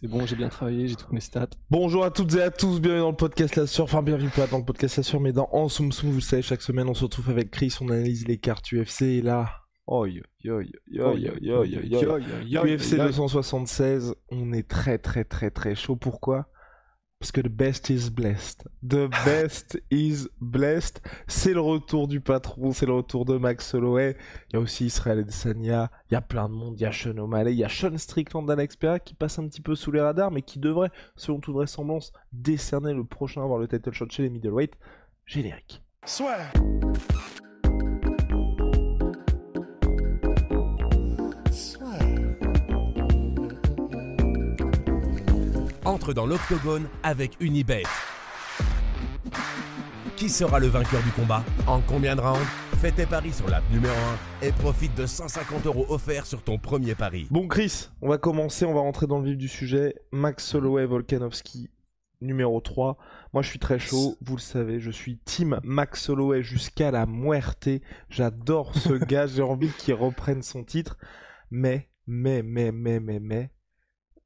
C'est bon, j'ai bien travaillé, j'ai toutes mes stats. Bonjour à toutes et à tous, bienvenue dans le podcast La. Enfin, bienvenue pas dans le podcast La mais dans En Soum Soum, vous le savez, chaque semaine on se retrouve avec Chris, on analyse les cartes UFC et là... Oh, yo, yo, yo, yo, yo, yo, yo, yo. UFC 276, on est très très très très chaud. Pourquoi Parce que the best is blessed. The best is blessed. C'est le retour du patron, c'est le retour de Max Holloway. Il y a aussi Israël Adesanya, il y a plein de monde, il y a Sean O'Malley, il y a Sean Strickland d'Alex Pereira qui passe un petit peu sous les radars, mais qui devrait, selon toute vraisemblance, décerner le prochain à avoir le title shot chez les middleweight. Générique. Soit. Entre dans l'octogone avec Unibet. Qui sera le vainqueur du combat En combien de rounds Fais tes paris sur l'app numéro 1 et profite de 150 euros offerts sur ton premier pari. Bon Chris, on va commencer, on va rentrer dans le vif du sujet. Max Holloway, Volkanovski, numéro 3. Moi je suis très chaud, vous le savez, je suis team Max Holloway jusqu'à la muerte. J'adore ce gars, j'ai envie qu'il reprenne son titre. Mais, mais, mais, mais, mais, mais,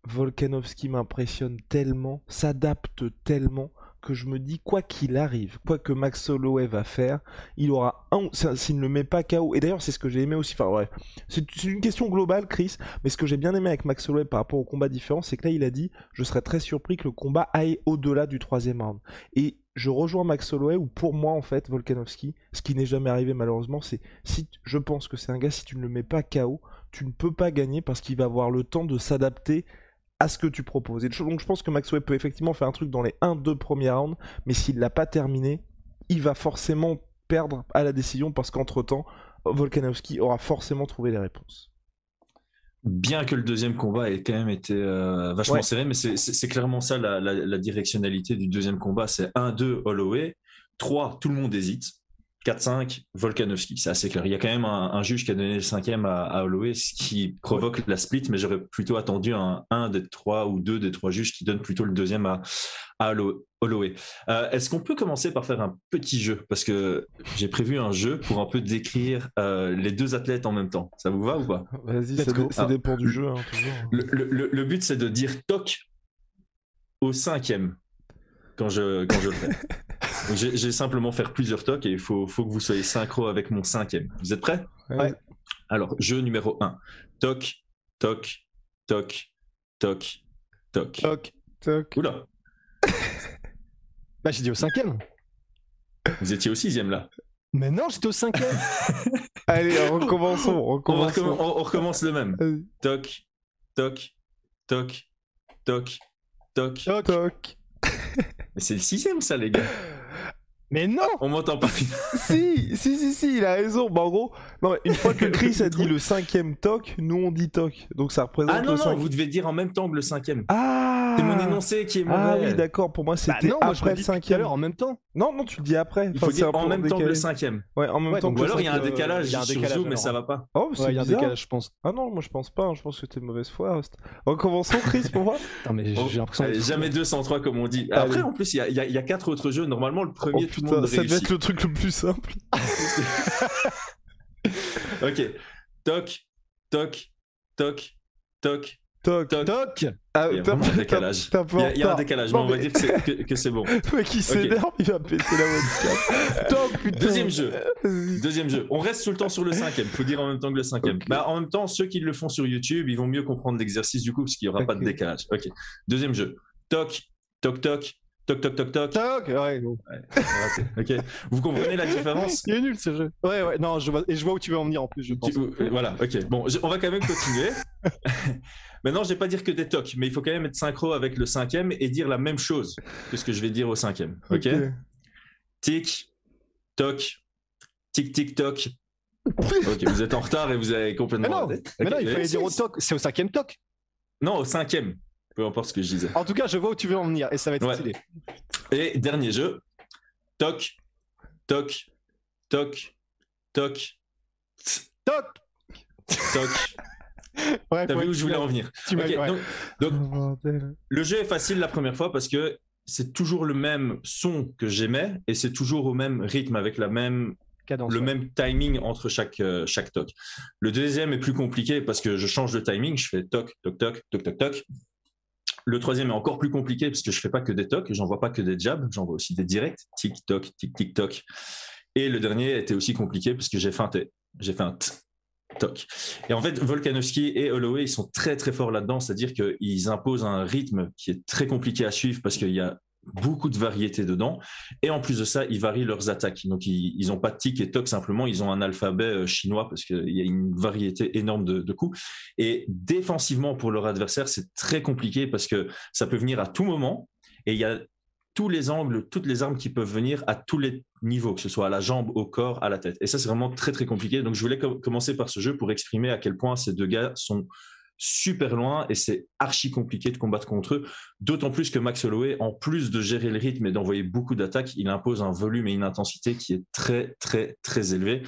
Volkanovski m'impressionne tellement, s'adapte tellement que je me dis quoi qu'il arrive, quoi que Max Holloway va faire, il aura un s'il ne le met pas KO. Et d'ailleurs, c'est ce que j'ai aimé aussi. Enfin bref, c'est une question globale, Chris. Mais ce que j'ai bien aimé avec Max Holloway par rapport au combat différent, c'est que là, il a dit, je serais très surpris que le combat aille au-delà du troisième round. Et je rejoins Max Holloway où pour moi en fait Volkanovski, ce qui n'est jamais arrivé malheureusement, c'est si je pense que c'est un gars si tu ne le mets pas KO, tu ne peux pas gagner parce qu'il va avoir le temps de s'adapter à ce que tu proposes. Et donc je pense que Maxwell peut effectivement faire un truc dans les 1-2 premiers rounds, mais s'il l'a pas terminé, il va forcément perdre à la décision parce qu'entre-temps, Volkanovski aura forcément trouvé les réponses. Bien que le deuxième combat ait quand même été euh, vachement Ouais. serré, mais c'est- clairement ça la, la- la directionnalité du deuxième combat. C'est 1-2 Holloway, 3 tout le monde hésite, 4-5 Volkanovski. C'est assez clair. Il y a quand même un, un juge qui a donné le cinquième à, à Holloway, ce qui provoque la split, mais j'aurais plutôt attendu un 1 des 3 ou 2 des 3 juges qui donnent plutôt le deuxième à, à Hollo- Holloway. Euh, Est-ce qu'on peut commencer par faire un petit jeu? Parce que j'ai prévu un jeu pour un peu décrire euh, les deux athlètes en même temps. Ça vous va ou pas? Vas-y, ça, go. ça Ah. dépend du jeu, hein, toujours. le, le- le- le but, c'est de dire toc au cinquième quand je, quand je le fais. J'ai simplement faire plusieurs tocs et il faut, faut que vous soyez synchro avec mon cinquième. Vous êtes prêts? Ouais. Alors, jeu numéro 1. Toc, toc, toc, toc, toc. Toc. Toc. Oula, Bah, j'ai dit au cinquième. vous étiez au sixième là. Mais non, j'étais au cinquième. Allez, recommençons, On, recommence, recommençons. on- on recommence le même. Vas-y. Toc, toc, toc, toc, toc. Toc. Toc. Mais c'est le sixième ça les gars. Mais non On m'entend pas. si, si, si, si, il a raison. Bah, en gros, non, mais une fois que Chris a dit le cinquième toc, nous on dit toc. Donc ça représente Ah non, le non, cinquième. vous devez dire en même temps que le cinquième. Ah C'est mon énoncé qui est mauvais. Ah oui, d'accord, pour moi Bah c'était non, je après le cinquième. en même temps. Non, non, tu le dis après. Il Enfin, faut c'est dire en même temps que le cinquième. Ouais, en même Ouais, temps donc que Ou alors il y a un cinquième. décalage il y a un décalage, Zoom, mais ça va pas. Oh, c'est Ouais, il y a un décalage, je pense. Ah non, moi je pense pas. hein, Je pense que t'es de mauvaise foi. Recommençons, Chris, pour moi. Putain, mais Oh, j'ai l'impression. allez, d'être- jamais 203 comme on dit. Allez. Après, en plus, il y a, y y quatre autres jeux. Normalement, le premier, Oh tout le putain, monde ça devait être le truc le plus simple. Ok. Toc, toc, toc, toc, Toc. toc. Toc Ah, Il y a un décalage. Il y a, il y a un décalage, mais on va dire que c'est- que, que c'est bon. Le mec il s'énerve, il va péter la webcam. Toc, putain. Deuxième jeu. Deuxième jeu. On reste tout le temps sur le cinquième. Faut dire en même temps que le cinquième. Bah, en même temps, ceux qui le font sur YouTube, ils vont mieux comprendre l'exercice du coup, parce qu'il n'y aura pas de décalage. Ok. Deuxième jeu. Toc, toc, toc, toc, toc, toc, toc. Toc Ouais, bon. Ok. Vous comprenez la différence? Il est nul ce jeu. Ouais, ouais, non, je vois, et je vois où tu veux en venir en plus, je pense. Tu- euh, Voilà, ok. Bon, je- on va quand même continuer. Maintenant, je vais pas dire que des tocs, mais il faut quand même être synchro avec le cinquième et dire la même chose que ce que je vais dire au cinquième. Ok? Tic, toc, tic, tic, toc, ok, vous êtes en retard et vous avez Mais complètement. non, raté. mais non, il fallait dire au toc. C'est au cinquième toc. Non, au cinquième. Peu importe ce que je disais. En tout cas, je vois où tu veux en venir et ça va être Ouais. stylé. Et dernier jeu. Toc, toc, toc, toc, Toc toc. T'as ouais, vu où je voulais en venir ouais. donc, donc, Oh, le jeu est facile la première fois parce que c'est toujours le même son que j'aimais et c'est toujours au même rythme avec la même Cadence, le ouais. même timing entre chaque, euh, chaque toc. Le deuxième est plus compliqué parce que je change de timing, je fais toc, toc, toc, toc, toc, toc. Le troisième est encore plus compliqué parce que je fais pas que des tocs, j'envoie pas que des jabs, j'envoie aussi des directs, tic, toc, tic, tic, toc. Et le dernier était aussi compliqué parce que j'ai feinté, j'ai fait un t, toc. Et en fait, Volkanovski et Holloway, ils sont très très forts là-dedans, c'est-à-dire qu'ils imposent un rythme qui est très compliqué à suivre parce qu'il y a beaucoup de variétés dedans. Et en plus de ça, ils varient leurs attaques. Donc, ils ils ont pas de tic et toc simplement, ils ont un alphabet euh, chinois parce qu'il y a une variété énorme de, de coups. Et défensivement pour leur adversaire, c'est très compliqué parce que ça peut venir à tout moment. Et il y a tous les angles, toutes les armes qui peuvent venir à tous les niveaux, que ce soit à la jambe, au corps, à la tête. Et ça, c'est vraiment très, très compliqué. Donc, je voulais com- commencer par ce jeu pour exprimer à quel point ces deux gars sont super loin et c'est archi compliqué de combattre contre eux. D'autant plus que Max Holloway, en plus de gérer le rythme et d'envoyer beaucoup d'attaques, il impose un volume et une intensité qui est très, très, très élevé.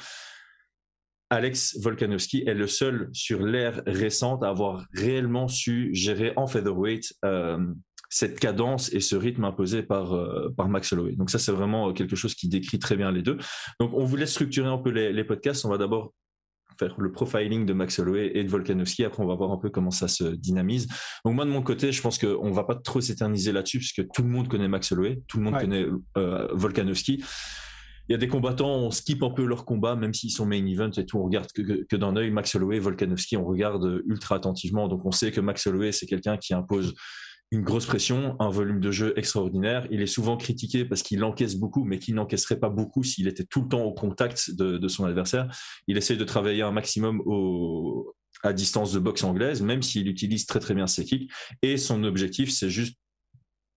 Alex Volkanovski est le seul sur l'ère récente à avoir réellement su gérer en featherweight euh, cette cadence et ce rythme imposé par, euh, par Max Holloway. Donc ça, c'est vraiment quelque chose qui décrit très bien les deux. Donc on voulait structurer un peu les, les podcasts. On va d'abord faire le profiling de Max Holloway et de Volkanovski. Après, on va voir un peu comment ça se dynamise. Donc moi, de mon côté, je pense qu'on va pas trop s'éterniser là-dessus, puisque tout le monde connaît Max Holloway, tout le monde Ouais. connaît euh, Volkanovski. Il y a des combattants, on skip un peu leur combat, même s'ils sont main event et tout, on regarde que, que, que d'un œil. Max Holloway, Volkanovski, on regarde ultra attentivement. Donc on sait que Max Holloway, c'est quelqu'un qui impose une grosse pression, un volume de jeu extraordinaire. Il est souvent critiqué parce qu'il encaisse beaucoup, mais qu'il n'encaisserait pas beaucoup s'il était tout le temps au contact de, son adversaire. Il essaie de travailler un maximum à distance de boxe anglaise, même s'il utilise très très bien ses kicks. Et son objectif, c'est juste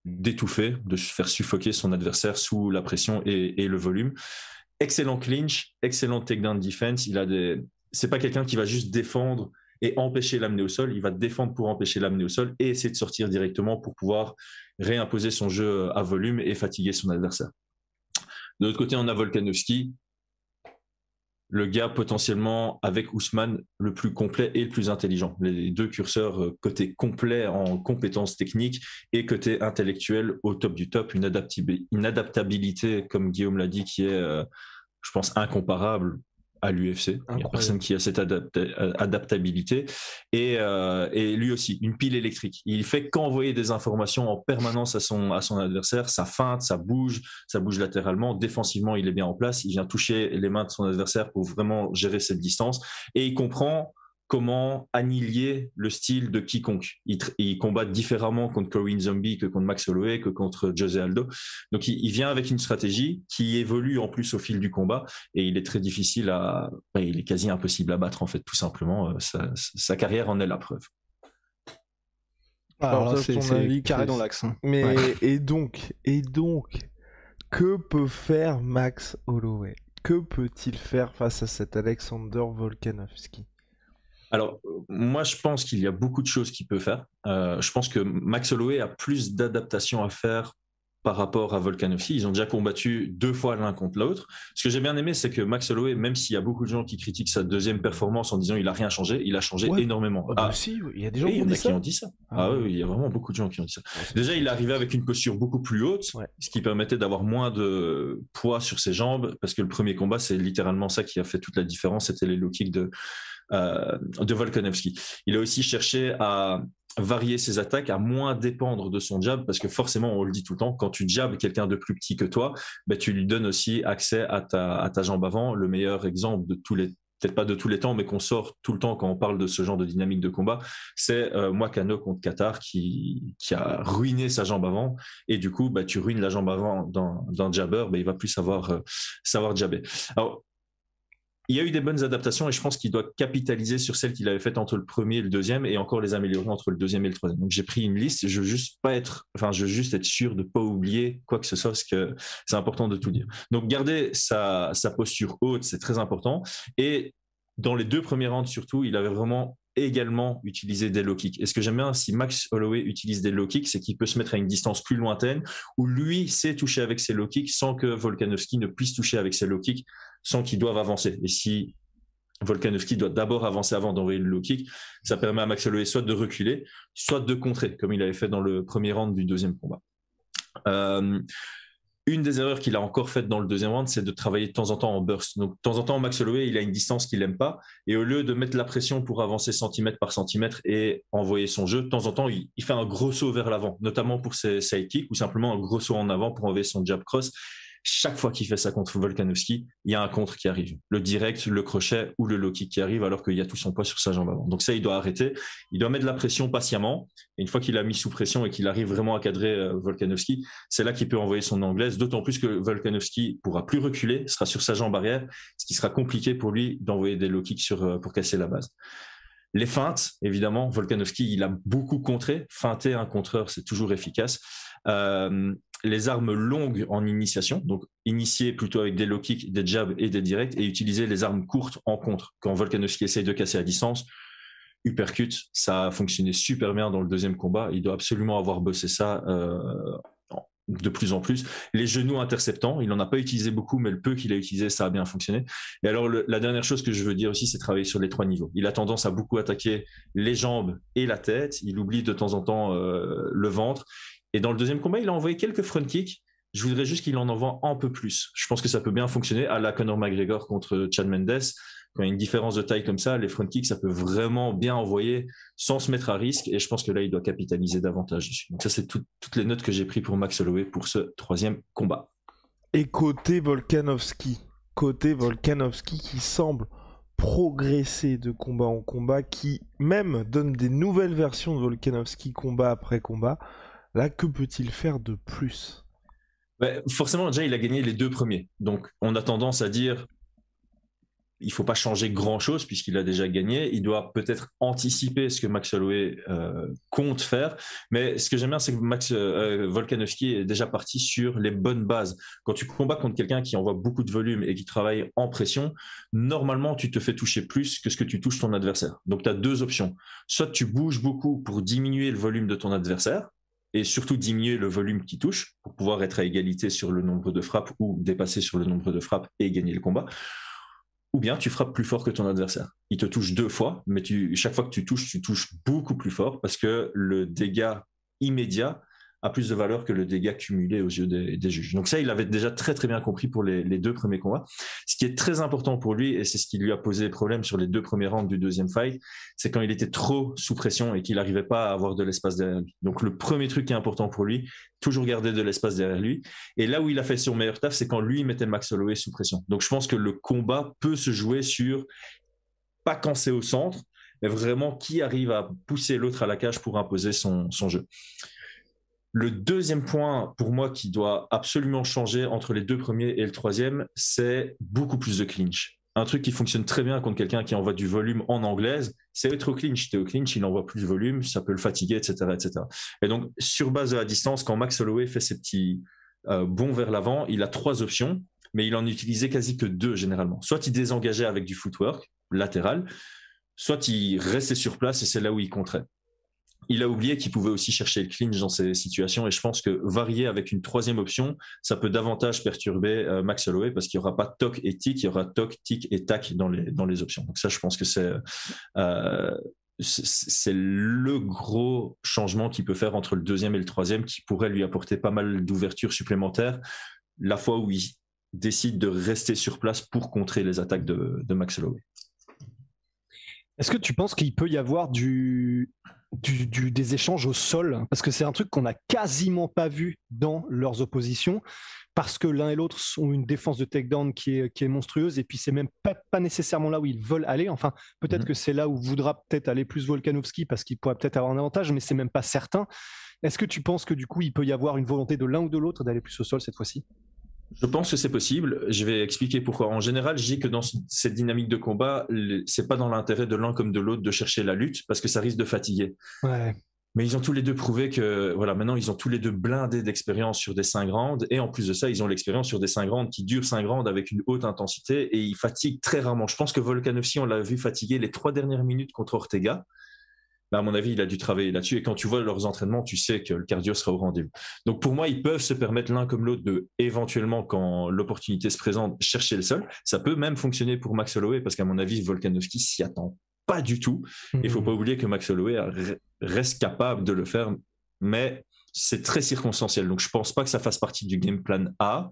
d'étouffer, de faire suffoquer son adversaire sous la pression et, et le volume. Excellent clinch, excellent takedown defense. Il a des, c'est pas quelqu'un qui va juste défendre et empêcher l'amener au sol. Il va défendre pour empêcher l'amener au sol et essayer de sortir directement pour pouvoir réimposer son jeu à volume et fatiguer son adversaire. De l'autre côté, on a Volkanovski, le gars potentiellement avec Ousmane le plus complet et le plus intelligent. Les deux curseurs euh, côté complet en compétences techniques et côté intellectuel au top du top, une, adaptabi- une adaptabilité, comme Guillaume l'a dit, qui est, euh, je pense, incomparable à l'UFC. Il n'y a personne qui a cette euh, adaptabilité. Et, euh, et lui aussi, une pile électrique. Il fait qu'envoyer des informations en permanence à son, à son adversaire. Ça feinte, ça bouge, ça bouge latéralement. Défensivement, il est bien en place. Il vient toucher les mains de son adversaire pour vraiment gérer cette distance. Et il comprend comment annihiler le style de quiconque. Il, tr- il combat différemment contre Corinne Zombie que contre Max Holloway, que contre Jose Aldo. Donc il, il vient avec une stratégie qui évolue en plus au fil du combat et il est très difficile à... ben, il est quasi impossible à battre en fait, tout simplement. Euh, Sa, sa carrière en est la preuve. Alors là, Partage c'est ton c'est avis, carré Chris. dans l'axe. hein. Mais Ouais. et donc, et donc, que peut faire Max Holloway? Que peut-il faire face à cet Alexander Volkanovski? Alors, moi, je pense qu'il y a beaucoup de choses qu'il peut faire. Euh, je pense que Max Holloway a plus d'adaptation à faire par rapport à Volkanovski. Ils ont déjà combattu deux fois l'un contre l'autre. Ce que j'ai bien aimé, c'est que Max Holloway, même s'il y a beaucoup de gens qui critiquent sa deuxième performance en disant il a rien changé, il a changé Ouais. énormément. Ah, bah Ah, si, il y a des gens qui ont dit qui ça. ont dit ça. Ah, Ah, oui, il y a vraiment beaucoup de gens qui ont dit ça. Déjà, il est arrivé avec une posture beaucoup plus haute, Ouais. ce qui permettait d'avoir moins de poids sur ses jambes, parce que le premier combat, c'est littéralement ça qui a fait toute la différence, c'était les low kicks de, de Volkanovski. Il a aussi cherché à varier ses attaques, à moins dépendre de son jab, parce que forcément, on le dit tout le temps, quand tu jabs quelqu'un de plus petit que toi, ben, tu lui donnes aussi accès à ta, jambe avant. Le meilleur exemple de tous les peut-être pas de tous les temps, mais qu'on sort tout le temps quand on parle de ce genre de dynamique de combat, c'est euh, contre Qatar qui, a ruiné sa jambe avant. Et du coup, bah, tu ruines la jambe avant d'un jabber, bah, il va plus savoir, euh, savoir jabber. Alors, il y a eu des bonnes adaptations et je pense qu'il doit capitaliser sur celles qu'il avait faites entre le premier et le deuxième et encore les améliorer entre le deuxième et le troisième. Donc j'ai pris une liste, je veux juste pas être, enfin je veux juste être sûr de pas oublier quoi que ce soit parce que c'est important de tout dire. Donc garder sa, posture haute, c'est très important et dans les deux premiers rounds surtout, il avait vraiment également utilisé des low kicks. Et ce que j'aime bien, si Max Holloway utilise des low kicks, c'est qu'il peut se mettre à une distance plus lointaine où lui sait toucher avec ses low kicks sans que Volkanovski ne puisse toucher avec ses low kicks sans qu'ils doivent avancer. Et si Volkanovski doit d'abord avancer avant d'envoyer le low kick, ça permet à Max Holloway soit de reculer, soit de contrer, comme il avait fait dans le premier round du deuxième combat. Euh, une des erreurs qu'il a encore faites dans le deuxième round, c'est de travailler de temps en temps en burst. Donc, de temps en temps, Max Holloway, il a une distance qu'il n'aime pas. Et au lieu de mettre la pression pour avancer centimètre par centimètre et envoyer son jeu, de temps en temps, il, fait un gros saut vers l'avant, notamment pour ses sidekicks ou simplement un gros saut en avant pour envoyer son jab cross chaque fois qu'il fait ça contre Volkanovski, il y a un contre qui arrive. Le direct, le crochet ou le low kick qui arrive alors qu'il y a tout son poids sur sa jambe avant. Donc ça, il doit arrêter. Il doit mettre de la pression patiemment. Et une fois qu'il a mis sous pression et qu'il arrive vraiment à cadrer euh, Volkanovski, c'est là qu'il peut envoyer son anglaise. D'autant plus que Volkanovski pourra plus reculer, sera sur sa jambe arrière, ce qui sera compliqué pour lui d'envoyer des low kicks euh, pour casser la base. Les feintes, évidemment, Volkanovski, il a beaucoup contré. Feinter un contreur, c'est toujours efficace. Euh, les armes longues en initiation, donc initier plutôt avec des low kicks, des jabs et des directs, et utiliser les armes courtes en contre. Quand Volkanovski essaye de casser à distance, uppercut, ça a fonctionné super bien dans le deuxième combat. Il doit absolument avoir bossé ça euh, de plus en plus. Les genoux interceptants, il n'en a pas utilisé beaucoup, mais le peu qu'il a utilisé, ça a bien fonctionné. Et alors, la dernière chose que je veux dire aussi, c'est travailler sur les trois niveaux. Il a tendance à beaucoup attaquer les jambes et la tête. Il oublie de temps en temps euh, le ventre. Et dans le deuxième combat, il a envoyé quelques front kicks. Je voudrais juste qu'il en envoie un peu plus. Je pense que ça peut bien fonctionner à la Conor McGregor contre Chad Mendes. Quand il y a une différence de taille comme ça, les front kicks, ça peut vraiment bien envoyer sans se mettre à risque. Et je pense que là, il doit capitaliser davantage dessus. Donc ça, c'est toutes les notes que j'ai prises pour Max Holloway pour ce troisième combat. Et côté Volkanovski, côté Volkanovski qui semble progresser de combat en combat, qui même donne des nouvelles versions de Volkanovski combat après combat. Là, que peut-il faire de plus? Forcément, déjà, il a gagné les deux premiers. Donc, on a tendance à dire il faut pas changer grand-chose puisqu'il a déjà gagné. Il doit peut-être anticiper ce que Max Holloway euh, compte faire. Mais ce que j'aime bien, c'est que Max euh, Volkanovski est déjà parti sur les bonnes bases. Quand tu combats contre quelqu'un qui envoie beaucoup de volume et qui travaille en pression, normalement, tu te fais toucher plus que ce que tu touches ton adversaire. Donc, tu as deux options. Soit tu bouges beaucoup pour diminuer le volume de ton adversaire, et surtout diminuer le volume qui touche pour pouvoir être à égalité sur le nombre de frappes ou dépasser sur le nombre de frappes et gagner le combat. Ou bien tu frappes plus fort que ton adversaire. Il te touche deux fois, mais tu, chaque fois que tu touches, tu touches beaucoup plus fort parce que le dégât immédiat a plus de valeur que le dégât cumulé aux yeux des, juges. Donc ça, il avait déjà très très bien compris pour les, deux premiers combats. Ce qui est très important pour lui, et c'est ce qui lui a posé problème sur les deux premiers rounds du deuxième fight, c'est quand il était trop sous pression et qu'il n'arrivait pas à avoir de l'espace derrière lui. Donc le premier truc qui est important pour lui, toujours garder de l'espace derrière lui. Et là où il a fait son meilleur taf, c'est quand lui mettait Max Holloway sous pression. Donc je pense que le combat peut se jouer sur pas quand c'est au centre, mais vraiment qui arrive à pousser l'autre à la cage pour imposer son, son jeu. Le deuxième point pour moi qui doit absolument changer entre les deux premiers et le troisième, c'est beaucoup plus de clinch. Un truc qui fonctionne très bien contre quelqu'un qui envoie du volume en anglaise, c'est être au clinch. T'es au clinch, il envoie plus de volume, ça peut le fatiguer, etc., etc. Et donc, sur base de la distance, quand Max Holloway fait ses petits euh, bons vers l'avant, il a trois options, mais il en utilisait quasi que deux généralement. Soit il désengageait avec du footwork latéral, soit il restait sur place et c'est là où il compterait il a oublié qu'il pouvait aussi chercher le clinch dans ces situations et je pense que varier avec une troisième option, ça peut davantage perturber euh, Max Holloway parce qu'il n'y aura pas toc et tic, il y aura toc, tic et tac dans les, dans les options. Donc ça, je pense que c'est euh, c'est le gros changement qu'il peut faire entre le deuxième et le troisième qui pourrait lui apporter pas mal d'ouverture supplémentaire la fois où il décide de rester sur place pour contrer les attaques de, de Max Holloway. Est-ce que tu penses qu'il peut y avoir du, du, des échanges au sol, parce que c'est un truc qu'on n'a quasiment pas vu dans leurs oppositions, parce que l'un et l'autre ont une défense de takedown qui est, qui est monstrueuse, et puis c'est même pas, pas, nécessairement là où ils veulent aller. Enfin, peut-être mhm. que c'est là où voudra peut-être aller plus Volkanovski, parce qu'il pourrait peut-être avoir un avantage, mais c'est même pas certain. Est-ce que tu penses que du coup, il peut y avoir une volonté de l'un ou de l'autre d'aller plus au sol cette fois-ci? Je pense que c'est possible. Je vais expliquer pourquoi. En général, je dis que dans cette dynamique de combat, c'est pas dans l'intérêt de l'un comme de l'autre de chercher la lutte parce que ça risque de fatiguer. Ouais. Mais ils ont tous les deux prouvé que, voilà, maintenant, ils ont tous les deux blindés d'expérience sur des 5 rounds. Et en plus de ça, ils ont l'expérience sur des 5 rounds qui durent 5 rounds avec une haute intensité et ils fatiguent très rarement. Je pense que Volkanovski, on l'a vu fatiguer les trois dernières minutes contre Ortega. Mais à mon avis, il a dû travailler là-dessus. Et quand tu vois leurs entraînements, tu sais que le cardio sera au rendez-vous. Donc pour moi, ils peuvent se permettre l'un comme l'autre de, éventuellement, quand l'opportunité se présente, chercher le sol. Ça peut même fonctionner pour Max Holloway parce qu'à mon avis, Volkanovski s'y attend pas du tout. Il ne faut pas hmm. oublier que Max Holloway reste capable de le faire, mais c'est très circonstanciel. Donc je pense pas que ça fasse partie du game plan A.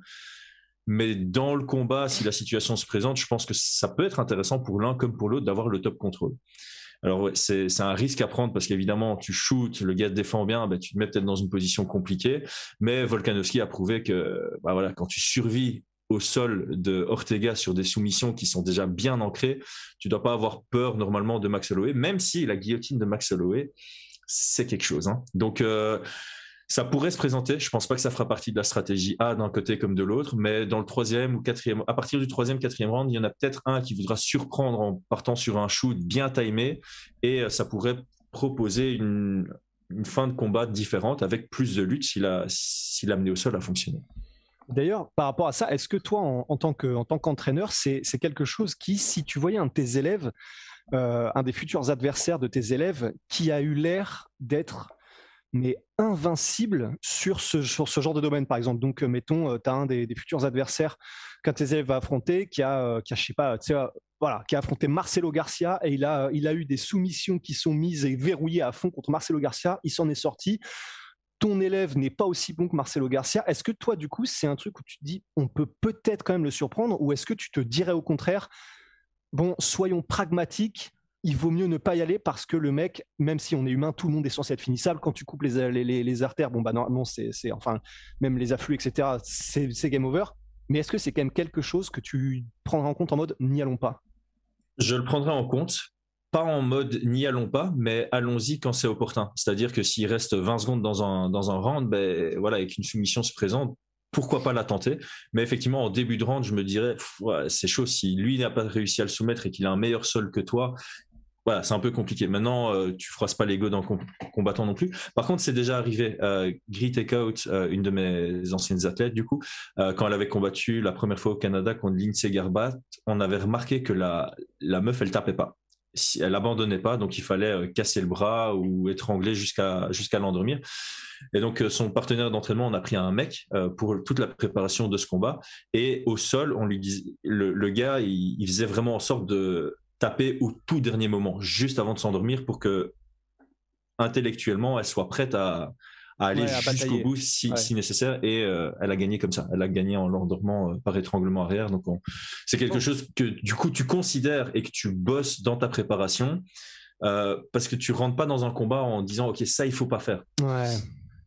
Mais dans le combat, si la situation se présente, je pense que ça peut être intéressant pour l'un comme pour l'autre d'avoir le top contrôle. Alors c'est un risque à prendre parce qu'évidemment tu shootes, le gars te défend bien, bah, tu te mets peut-être dans une position compliquée. Mais Volkanovski a prouvé que bah, voilà, quand tu survis au sol de Ortega sur des soumissions qui sont déjà bien ancrées, tu dois pas avoir peur normalement de Max Holloway, même si la guillotine de Max Holloway, c'est quelque chose. Hein. Donc euh, ça pourrait se présenter. Je pense pas que ça fera partie de la stratégie A d'un côté comme de l'autre, mais dans le troisième ou quatrième, à partir du troisième, quatrième round, il y en a peut-être un qui voudra surprendre en partant sur un shoot bien timé et euh, ça pourrait proposer une, fin de combat différente avec plus de lutte si la, si l'amener au sol a fonctionné. D'ailleurs, par rapport à ça, est-ce que toi, en, tant qu'entraîneur, c'est quelque chose qui, si tu voyais un de tes élèves, euh, un des futurs adversaires de tes élèves, qui a eu l'air d'être mais invincible sur ce, genre de domaine, par exemple. Donc, euh, mettons, euh, tu as un des, futurs adversaires qu'un tes élèves va affronter, qui a, qui a je sais pas, voilà, qui a affronté Marcelo Garcia et il a, il a eu des soumissions qui sont mises et verrouillées à fond contre Marcelo Garcia. Il s'en est sorti ton élève n'est pas aussi bon que Marcelo Garcia, est-ce que toi, du coup, c'est un truc où tu te dis, on peut peut-être quand même le surprendre, ou est-ce que tu te dirais au contraire, bon, soyons pragmatiques, il vaut mieux ne pas y aller parce que le mec, même si on est humain, tout le monde est censé être finissable. Quand tu coupes les, les, artères, bon, bah normalement, c'est, enfin, même les afflux, etc., c'est, game over. Mais est-ce que c'est quand même quelque chose que tu prendras en compte en mode n'y allons pas? Je le prendrai en compte pas en mode n'y allons pas, mais allons-y quand c'est opportun. C'est-à-dire que s'il reste 20 secondes dans un, dans un round, ben, voilà, et qu'une soumission se présente, pourquoi pas la tenter? Mais effectivement, en début de round, je me dirais, c'est chaud. Si lui n'a pas réussi à le soumettre et qu'il a un meilleur sol que toi, voilà, c'est un peu compliqué. Maintenant, euh, tu froisses pas l'ego d'un combattant non plus. Par contre, c'est déjà arrivé. Euh, Takeout, euh, une de mes anciennes athlètes, du coup, euh, quand elle avait combattu la première fois au Canada contre Lindsay Garbat, on avait remarqué que la, meuf, elle tapait pas elle abandonnait pas, donc il fallait euh, casser le bras ou étrangler jusqu'à jusqu'à l'endormir. Et donc son partenaire d'entraînement, on a pris un mec pour toute la préparation de ce combat. Et au sol, on lui dit, le, gars, il, faisait vraiment en sorte de taper au tout dernier moment, juste avant de s'endormir, pour que intellectuellement, elle soit prête à, à aller jusqu'au bout si, si, nécessaire. Et euh, elle a gagné comme ça. Elle a gagné en l'endormant euh, par étranglement arrière. Donc c'est quelque chose que du coup tu considères et que tu bosses dans ta préparation euh, parce que tu rentres pas dans un combat en disant ok ça il faut pas faire.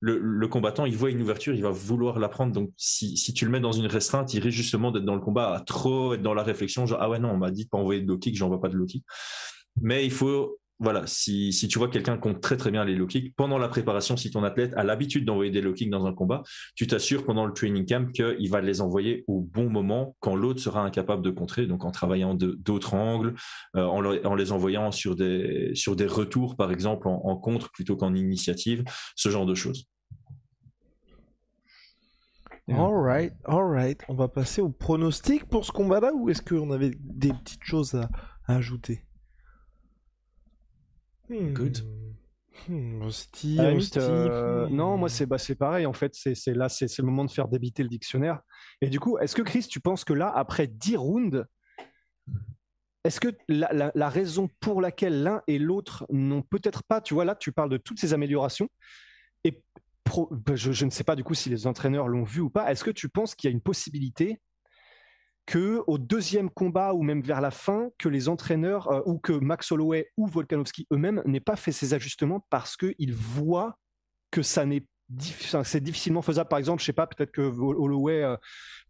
Le, combattant, il voit une ouverture, il va vouloir la prendre. Donc, si, tu le mets dans une restreinte, il risque justement d'être dans le combat à trop être dans la réflexion, genre ah ouais non, on m'a dit de pas envoyer de low kick, j'envoie pas de low. Mais il faut voilà, si, tu vois quelqu'un compte très très bien les low kicks, pendant la préparation, si ton athlète a l'habitude d'envoyer des low kicks dans un combat, tu t'assures pendant le training camp qu'il va les envoyer au bon moment quand l'autre sera incapable de contrer, donc en travaillant d'autres angles, euh, en, les envoyant sur des, retours par exemple en, contre plutôt qu'en initiative, ce genre de choses. Alright, alright. On va passer au pronostic pour ce combat-là ou est-ce qu'on avait des petites choses à ajouter? Good. Hmm, euh, non, moi c'est bah, pareil en fait. C'est là, c'est le moment de faire débiter le dictionnaire. Et du coup, est-ce que Chris, tu penses que là, après 10 rounds, est-ce que la, raison pour laquelle l'un et l'autre n'ont peut-être pas, tu vois, là, tu parles de toutes ces améliorations, et bah, je, je, ne sais pas du coup si les entraîneurs l'ont vu ou pas, est-ce que tu penses qu'il y a une possibilité que au deuxième combat ou même vers la fin, que les entraîneurs euh, ou que Max Holloway ou Volkanovski eux-mêmes n'aient pas fait ces ajustements parce qu'ils voient que ça n'est c'est difficilement faisable. Par exemple, je sais pas, peut-être que Holloway, euh,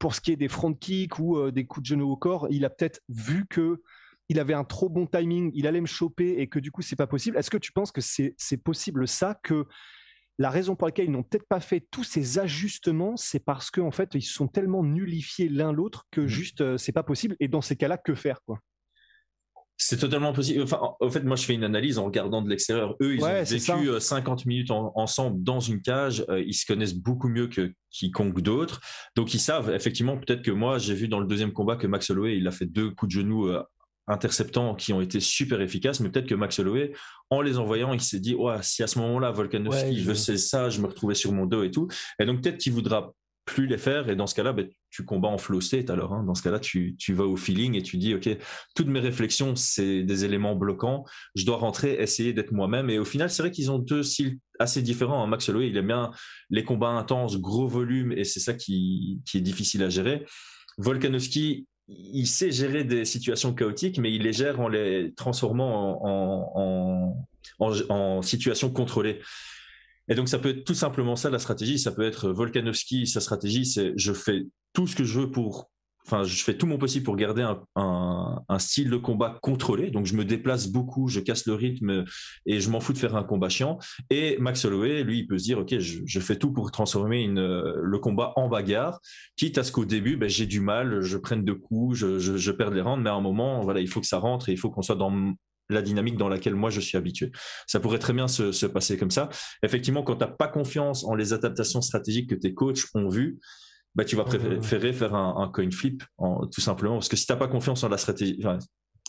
pour ce qui est des front kicks ou euh, des coups de genou au corps, il a peut-être vu que il avait un trop bon timing, il allait me choper et que du coup c'est pas possible. Est-ce que tu penses que c'est possible ça que la raison pour laquelle ils n'ont peut-être pas fait tous ces ajustements, c'est parce qu'en en fait, ils sont tellement nullifiés l'un l'autre que Mhm. juste, euh, c'est pas possible. Et dans ces cas-là, que faire quoi? C'est totalement possible. Enfin, en fait, moi, je fais une analyse en regardant de l'extérieur. Eux, ils Ouais, ont c'est ça. vécu euh, 50 minutes en- ensemble dans une cage. Euh, ils se connaissent beaucoup mieux que quiconque d'autre. Donc, ils savent, effectivement, peut-être que moi, j'ai vu dans le deuxième combat que Max Holloway, il a fait deux coups de genou interceptants qui ont été super efficaces. Mais peut-être que Max Holloway, en les envoyant, il s'est dit, ouais, si à ce moment-là, Volkanovski, Ouais, je je- sais ça, je me retrouvais sur mon dos et tout. Et donc, peut-être qu'il voudra plus les faire. Et dans ce cas-là, ben, tu combats en flow state alors. hein. Dans ce cas-là, tu, tu vas au feeling et tu dis, OK, toutes mes réflexions, c'est des éléments bloquants. Je dois rentrer, essayer d'être moi-même. Et au final, c'est vrai qu'ils ont deux styles assez différents. hein. Max Holloway, il aime bien les combats intenses, gros volume, et c'est ça qui, qui est difficile à gérer. Volkanovski, il sait gérer des situations chaotiques, mais il les gère en les transformant en, en, situations contrôlées. Et donc, ça peut être tout simplement ça, la stratégie. Ça peut être Volkanovski, sa stratégie, c'est je fais tout ce que je veux pour. Enfin, je fais tout mon possible pour garder un, style de combat contrôlé. Donc, je me déplace beaucoup, je casse le rythme et je m'en fous de faire un combat chiant. Et Max Holloway, lui, il peut se dire, OK, je, fais tout pour transformer le combat en bagarre, quitte à ce qu'au début, ben, j'ai du mal, je prenne de coups, je, je, je perds les rounds, mais à un moment, voilà, il faut que ça rentre et il faut qu'on soit dans la dynamique dans laquelle moi je suis habitué. Ça pourrait très bien se, se passer comme ça. Effectivement, quand tu n'as pas confiance en les adaptations stratégiques que tes coachs ont vues, bah, tu vas préférer faire un, un coin flip, en, tout simplement. Parce que si tu n'as pas confiance en la stratégie, enfin,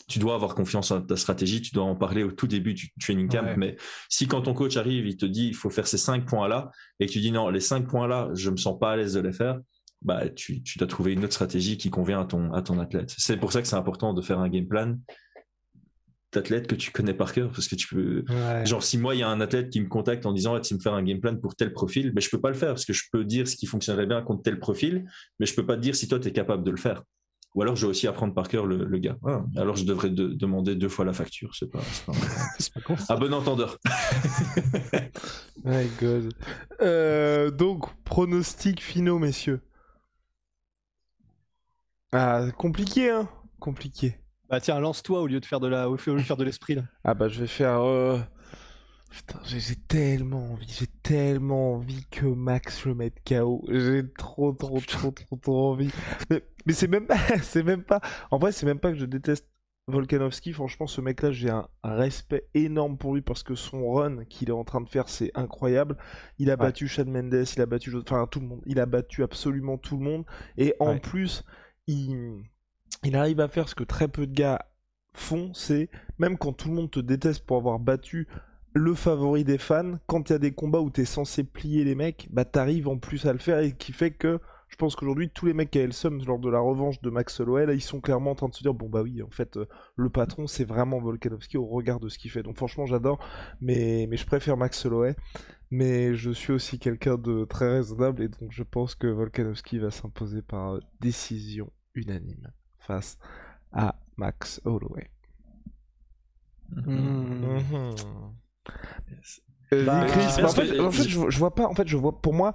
tu dois avoir confiance en ta stratégie, tu dois en parler au tout début du training camp. Ouais. Mais si quand ton coach arrive, il te dit il faut faire ces cinq points-là, et que tu dis non, les cinq points-là, je me sens pas à l'aise de les faire, bah, tu, tu dois trouver une autre stratégie qui convient à ton, à ton athlète. C'est pour ça que c'est important de faire un game plan d'athlète que tu connais par cœur parce que tu peux ouais. genre si moi il y a un athlète qui me contacte en disant ouais, tu me faire un game plan pour tel profil? Ben je peux pas le faire parce que je peux dire ce qui fonctionnerait bien contre tel profil mais je peux pas te dire si toi tu es capable de le faire. Ou alors je dois aussi apprendre par cœur le, le gars. Ah, alors je devrais de, demander deux fois la facture c'est pas, pas, pas con, à bon entendeur. My god. Euh, donc pronostic finaux messieurs. Ah compliqué hein. Compliqué bah tiens, lance-toi au lieu de faire de la, au lieu de faire de l'esprit là. Ah bah je vais faire. Euh... Putain, j'ai tellement envie, j'ai tellement envie que Max le mette KO. J'ai trop, trop, trop, trop, trop envie. Mais, mais c'est même pas, c'est même pas. En vrai, c'est même pas que je déteste Volkanovski. Franchement, ce mec-là, j'ai un, respect énorme pour lui parce que son run qu'il est en train de faire, c'est incroyable. Il a ouais. battu Chad Mendes, il a battu, enfin tout le monde. Il a battu absolument tout le monde. Et en ouais. plus, il il arrive à faire ce que très peu de gars font, c'est même quand tout le monde te déteste pour avoir battu le favori des fans, quand il y a des combats où tu es censé plier les mecs, bah t'arrives en plus à le faire et qui fait que je pense qu'aujourd'hui tous les mecs le seum lors de la revanche de Max Holloway, ils sont clairement en train de se dire bon bah oui en fait euh, le patron c'est vraiment Volkanovski au regard de ce qu'il fait. Donc franchement j'adore, mais, mais je préfère Max Holloway. Mais je suis aussi quelqu'un de très raisonnable et donc je pense que Volkanovski va s'imposer par décision unanime face à Max Holloway. Mmh. Mmh. Euh, bah, Chris, en fait, que... en fait je, je, vois pas. En fait, je vois. Pour moi,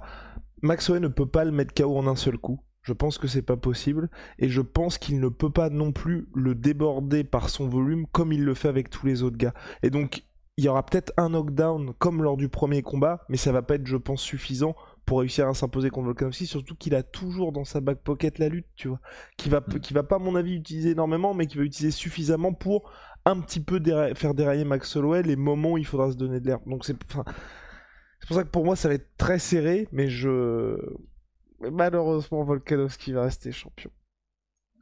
Max Holloway ne peut pas le mettre KO en un seul coup. Je pense que c'est pas possible et je pense qu'il ne peut pas non plus le déborder par son volume comme il le fait avec tous les autres gars. Et donc il y aura peut-être un knockdown comme lors du premier combat, mais ça va pas être, je pense, suffisant pour réussir à s'imposer contre Volkanovski, surtout qu'il a toujours dans sa back pocket la lutte, tu vois, qui va, qui va pas, à mon avis, utiliser énormément, mais qui va utiliser suffisamment pour un petit peu déra faire dérailler Max Holloway les moments où il faudra se donner de l'air. Donc c'est, c'est pour ça que pour moi ça va être très serré, mais je, malheureusement Volkanovski va rester champion.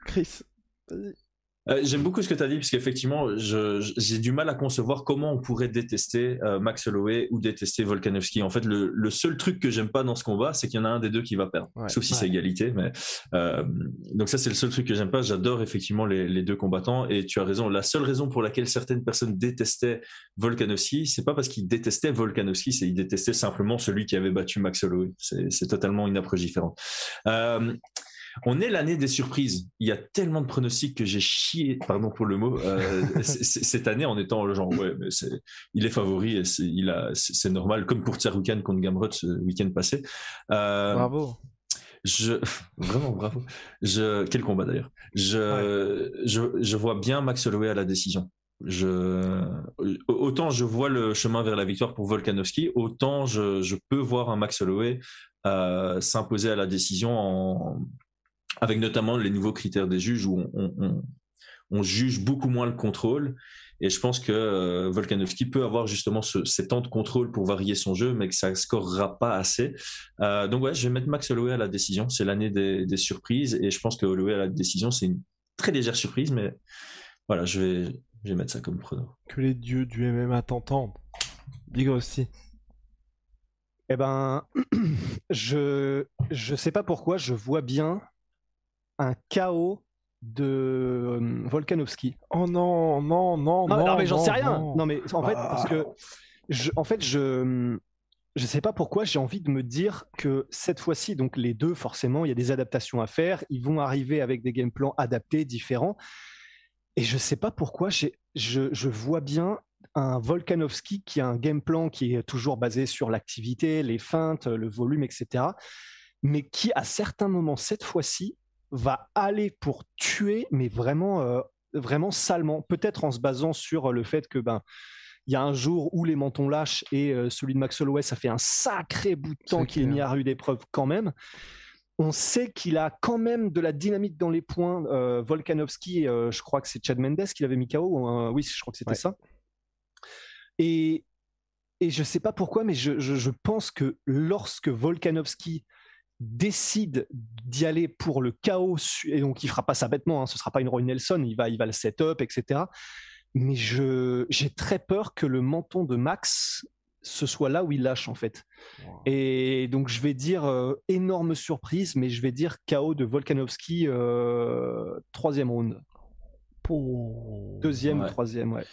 Chris, vas-y. Euh, J'aime beaucoup ce que tu as dit, parce qu'effectivement, j'ai du mal à concevoir comment on pourrait détester euh, Max Holloway ou détester Volkanovski. En fait, le, le seul truc que j'aime pas dans ce combat, c'est qu'il y en a un des deux qui va perdre, ouais, sauf si ouais. c'est égalité. Mais euh, donc ça, c'est le seul truc que j'aime pas. J'adore effectivement les, les, deux combattants, et tu as raison. La seule raison pour laquelle certaines personnes détestaient Volkanovski, c'est pas parce qu'ils détestaient Volkanovski, c'est qu'ils détestaient simplement celui qui avait battu Max Holloway. C'est totalement une approche différente. On est l'année des surprises. Il y a tellement de pronostics que j'ai chié, pardon pour le mot, euh, cette année en étant genre ouais, mais il est favori et c'est, il a, c'est normal, comme pour Tsaroukan contre Gamrot ce week-end passé. Euh, bravo. Je vraiment bravo. Je quel combat d'ailleurs. Je, ouais. je je vois bien Max Holloway à la décision. Je, autant je vois le chemin vers la victoire pour Volkanovski, autant je, peux voir un Max Holloway euh, s'imposer à la décision en, avec notamment les nouveaux critères des juges où on, juge beaucoup moins le contrôle. Et je pense que euh, Volkanovski peut avoir justement ce, ces temps de contrôle pour varier son jeu, mais que ça ne scorera pas assez. Euh, donc ouais, je vais mettre Max Holloway à la décision. C'est l'année des, des, surprises. Et je pense que Holloway à la décision, c'est une très légère surprise, mais voilà, je vais, je vais mettre ça comme prono. Que les dieux du MMA t'entendent. Big aussi. Eh ben, je je sais pas pourquoi, je vois bien un chaos de euh, Volkanovski. Oh non, non, non, non. Non, mais j'en sais rien. Non. mais en fait, parce que je, en fait, je je sais pas pourquoi j'ai envie de me dire que cette fois-ci, donc les deux, forcément, il y a des adaptations à faire. Ils vont arriver avec des game plans adaptés, différents. Et je sais pas pourquoi, je, je vois bien un Volkanovski qui a un game plan qui est toujours basé sur l'activité, les feintes, le volume, etc. Mais qui, à certains moments, cette fois-ci, va aller pour tuer, mais vraiment, euh, vraiment salement. Peut-être en se basant sur le fait que ben il y a un jour où les mentons lâchent et euh, celui de Max Holloway, ça fait un sacré bout de temps qu'il est mis à rude épreuve quand même on sait qu'il a quand même de la dynamique dans les points. Euh, Volkanovski, euh, je crois que c'est Chad Mendes qui l'avait mis KO. oui, je crois que c'était ça. Et, et je ne sais pas pourquoi, mais je, pense que lorsque Volkanovski décide d'y aller pour le chaos, et donc il fera pas ça bêtement, hein, ce sera pas une Roy Nelson, il va, il va le set up, etc. Mais j'ai très peur que le menton de Max ce soit là où il lâche en fait. Et donc je vais dire euh, énorme surprise, mais je vais dire KO de Volkanovski euh, troisième round. Deuxième, troisième, ouais.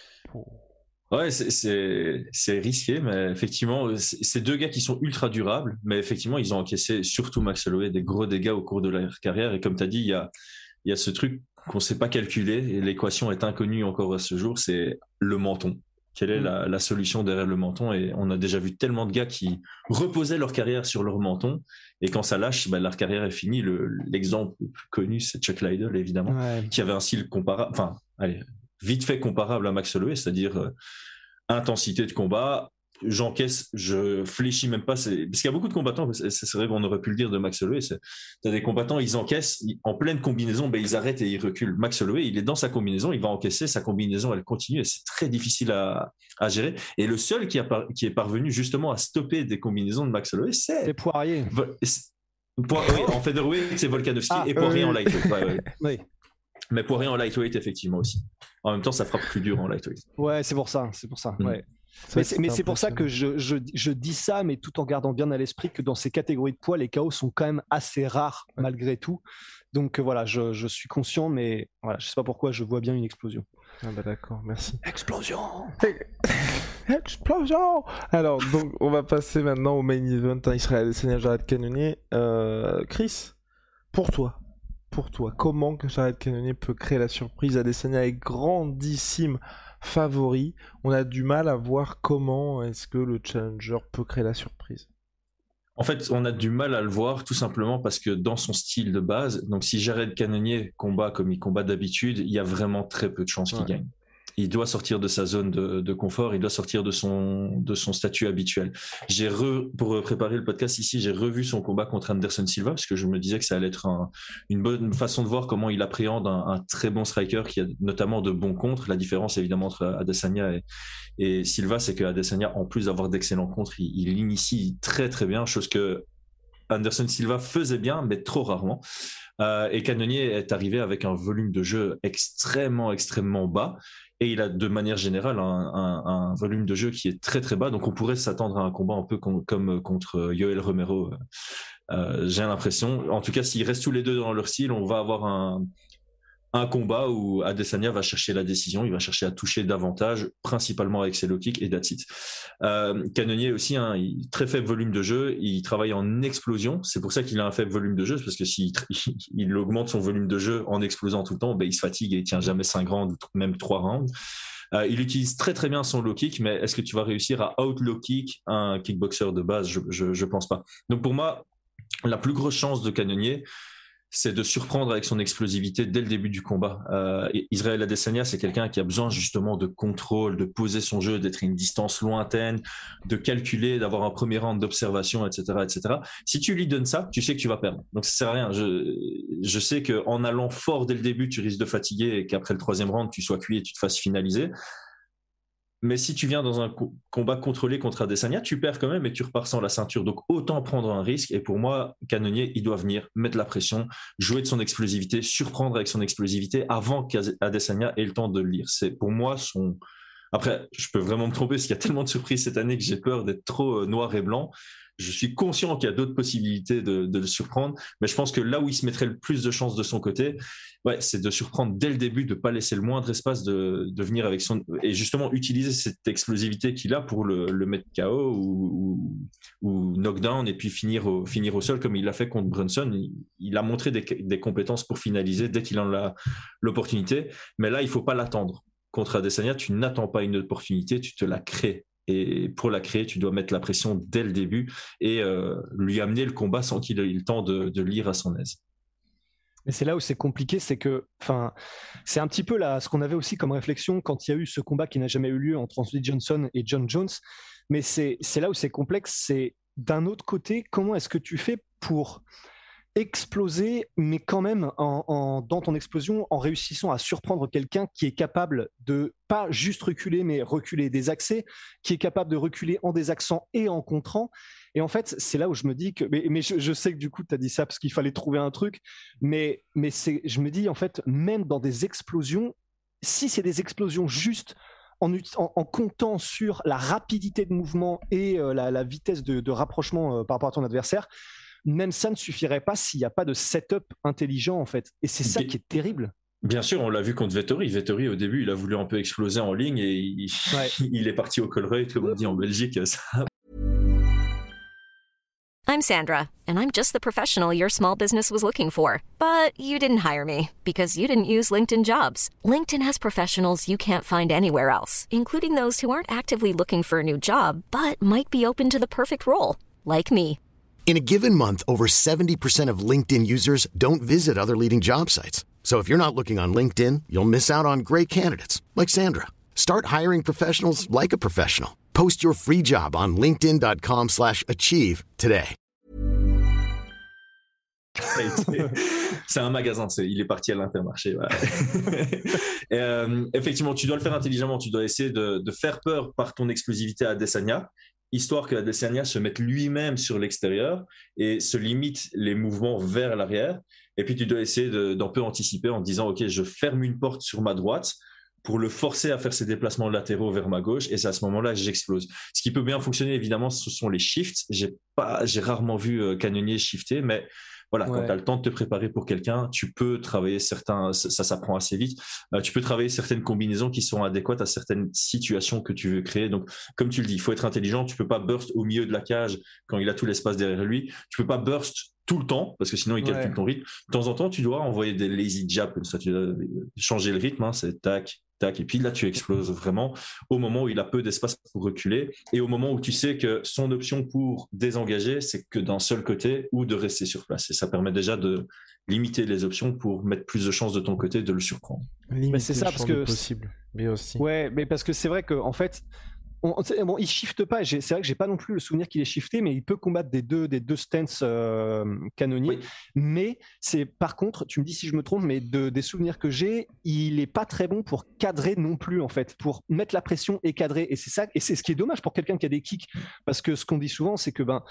Ouais, c'est risqué, mais effectivement, c'est deux gars qui sont ultra durables, mais effectivement, ils ont encaissé, surtout Max Holloway, des gros dégâts au cours de leur carrière. Et comme tu as dit, il y a, y a ce truc qu'on ne sait pas calculer, et l'équation est inconnue encore à ce jour, c'est le menton quelle est mm. la, solution derrière le menton? Et on a déjà vu tellement de gars qui reposaient leur carrière sur leur menton, et quand ça lâche, bah, leur carrière est finie. L'exemple le, plus connu, c'est Chuck Liddell, évidemment, qui avait un style comparable, enfin, allez, vite fait comparable à Max Holloway, c'est-à-dire euh, intensité de combat, j'encaisse, je fléchis même pas. Parce qu'il y a beaucoup de combattants, c'est vrai qu'on aurait pu le dire de Max Holloway, tu as des combattants, ils encaissent, en pleine combinaison, ben, ils arrêtent et ils reculent. Max Holloway, il est dans sa combinaison, il va encaisser, sa combinaison, elle continue et c'est très difficile à, gérer. Et le seul qui, a qui est parvenu justement à stopper des combinaisons de Max Holloway, c'est... Poirier. en featherweight, c'est Volkanovski ah, et Poirier en lightweight. oui. Mais Poirier en lightweight, effectivement aussi. En même temps, ça frappe plus dur en lightweight. Ouais, c'est pour ça, c'est pour ça. Mm. Ouais. Mais c'est pour ça que je, je, dis ça, mais tout en gardant bien à l'esprit que dans ces catégories de poids, les chaos sont quand même assez rares malgré tout. Donc euh, voilà, je, je, suis conscient, mais voilà, je sais pas pourquoi je vois bien une explosion. Ah bah d'accord, merci. Explosion Explosion Alors, donc, on va passer maintenant au main event hein, Israël Seigneur Jared Cannonier. Euh, Chris, pour toi, pour toi, comment Jared Cannonier peut créer la surprise Adesanya est grandissime favori. On a du mal à voir comment est-ce que le challenger peut créer la surprise. En fait, on a du mal à le voir tout simplement parce que dans son style de base, donc si Jared Cannonier combat comme il combat d'habitude, il y a vraiment très peu de chances qu'il gagne il doit sortir de sa zone de, confort, il doit sortir de son, de son statut habituel. J'ai pour préparer le podcast ici, j'ai revu son combat contre Anderson Silva parce que je me disais que ça allait être une bonne façon de voir comment il appréhende un, très bon striker qui a notamment de bons contres. La différence évidemment entre Adesanya et, Silva, c'est que Adesanya, en plus d'avoir d'excellents contres, il, il initie très très bien, chose que Anderson Silva faisait bien, mais trop rarement. Euh, et Cannonier est arrivé avec un volume de jeu extrêmement, extrêmement bas. Et il a de manière générale un, volume de jeu qui est très très bas. Donc on pourrait s'attendre à un combat un peu comme contre Yoel Romero. Euh, j'ai l'impression. En tout cas, s'ils restent tous les deux dans leur style, on va avoir un, un combat où Adesanya va chercher la décision, il va chercher à toucher davantage, principalement avec ses low kicks et that's it. Euh, aussi, il, très faible volume de jeu, il travaille en explosion, c'est pour ça qu'il a un faible volume de jeu, parce que s'il il augmente son volume de jeu en explosant tout le temps, ben, il se fatigue et il tient jamais 5 rounds, même 3 rounds. Euh, il utilise très très bien son low kick, mais est-ce que tu vas réussir à out low kick un kickboxer de base? Je, je, je pense pas. Donc pour moi, la plus grosse chance de Canonier, c'est de surprendre avec son explosivité dès le début du combat. Euh, Israël Adesanya, c'est quelqu'un qui a besoin justement de contrôle, de poser son jeu, d'être à une distance lointaine, de calculer, d'avoir un premier rang d'observation, etc., etc. Si tu lui donnes ça, tu sais que tu vas perdre. Donc ça sert à rien. Je, je sais qu'en allant fort dès le début, tu risques de fatiguer et qu'après le troisième round, tu sois cuit et tu te fasses finaliser. Mais si tu viens dans un combat contrôlé contre Adesanya, tu perds quand même et tu repars sans la ceinture. Donc autant prendre un risque. Et pour moi, Canonnier, il doit venir mettre la pression, jouer de son explosivité, surprendre avec son explosivité avant qu'Adesanya ait le temps de le lire. C'est pour moi son. Après, je peux vraiment me tromper parce qu'il y a tellement de surprises cette année que j'ai peur d'être trop euh, noir et blanc je suis conscient qu'il y a d'autres possibilités de, le surprendre, mais je pense que là où il se mettrait le plus de chances de son côté, c'est de surprendre dès le début, de pas laisser le moindre espace de, venir avec son et justement utiliser cette explosivité qu'il a pour le, mettre KO ou, knockdown et puis finir au, sol comme il l'a fait contre Brunson. Il, a montré des, compétences pour finaliser dès qu'il en a l'opportunité, mais là il faut pas l'attendre. Contre Adesanya, tu n'attends pas une opportunité, tu te la crées et pour la créer, tu dois mettre la pression dès le début et euh, lui amener le combat sans qu'il ait le temps de, lire à son aise. Mais c'est là où c'est compliqué, c'est que, enfin, c'est un petit peu là, ce qu'on avait aussi comme réflexion quand il y a eu ce combat qui n'a jamais eu lieu entre Anthony Johnson et John Jones. Mais c'est là où c'est complexe, c'est d'un autre côté, comment est-ce que tu fais pour exploser, mais quand même dans ton explosion, en réussissant à surprendre quelqu'un qui est capable de pas juste reculer, mais reculer des accès, qui est capable de reculer en des accents et en contrant. Et en fait, c'est là où je me dis que, mais, je, sais que du coup, tu as dit ça parce qu'il fallait trouver un truc, mais, mais je me dis en fait, même dans des explosions, si c'est des explosions juste en, en, comptant sur la rapidité de mouvement et euh, la, vitesse de, rapprochement euh, par rapport à ton adversaire, même ça ne suffirait pas s'il n'y a pas de setup intelligent en fait. Et c'est ça qui est terrible. Bien sûr, on l'a vu contre Vettori. Vettori, au début, il a voulu un peu exploser en ligne et il, il est parti au collereuil, comme on dit en Belgique. Ça. I'm Sandra, and I'm just the professional your small business was looking for. But you didn't hire me because you didn't use LinkedIn jobs. LinkedIn has professionals you can't find anywhere else, including those who aren't actively looking for a new job, but might be open to the perfect role, like me. In a given month, over 70% of LinkedIn users don't visit other leading job sites. So if you're not looking on LinkedIn, you'll miss out on great candidates like Sandra. Start hiring professionals like a professional. Post your free job on linkedin.com/achieve today. C'est un magasin, il est parti à l'intermarché. Voilà. euh, effectivement, tu dois le faire intelligemment, tu dois essayer de, de faire peur par ton explosivité à Desania histoire que Adesanya se mette lui-même sur l'extérieur et se limite les mouvements vers l'arrière. Et puis tu dois essayer d'en peu anticiper en disant, OK, je ferme une porte sur ma droite pour le forcer à faire ses déplacements latéraux vers ma gauche et c'est à ce moment-là que j'explose. Ce qui peut bien fonctionner évidemment, ce sont les shifts. J'ai pas, j'ai rarement vu euh, shifter, mais voilà, quand tu as le temps de te préparer pour quelqu'un, tu peux travailler certains, ça s'apprend assez vite, euh, tu peux travailler certaines combinaisons qui sont adéquates à certaines situations que tu veux créer. Donc, comme tu le dis, il faut être intelligent, tu peux pas burst au milieu de la cage quand il a tout l'espace derrière lui, tu peux pas burst tout le temps parce que sinon il calcule ton rythme. De temps en temps, tu dois envoyer des lazy jabs comme ça, tu dois changer le rythme, hein, c'est tac, et puis là, tu exploses vraiment au moment où il a peu d'espace pour reculer et au moment où tu sais que son option pour désengager, c'est que d'un seul côté ou de rester sur place. Et ça permet déjà de limiter les options pour mettre plus de chances de ton côté de le surprendre. Mais c'est ça parce que possible, mais aussi. Ouais, mais parce que c'est vrai que en fait, bon, il shift pas. C'est vrai que j'ai pas non plus le souvenir qu'il est shifté, mais il peut combattre des deux, des deux stances euh, canonniers. Mais c'est par contre, tu me dis si je me trompe, mais de, des souvenirs que j'ai, il est pas très bon pour cadrer non plus en fait, pour mettre la pression et cadrer. Et c'est ça, et c'est ce qui est dommage pour quelqu'un qui a des kicks, parce que ce qu'on dit souvent, c'est que ben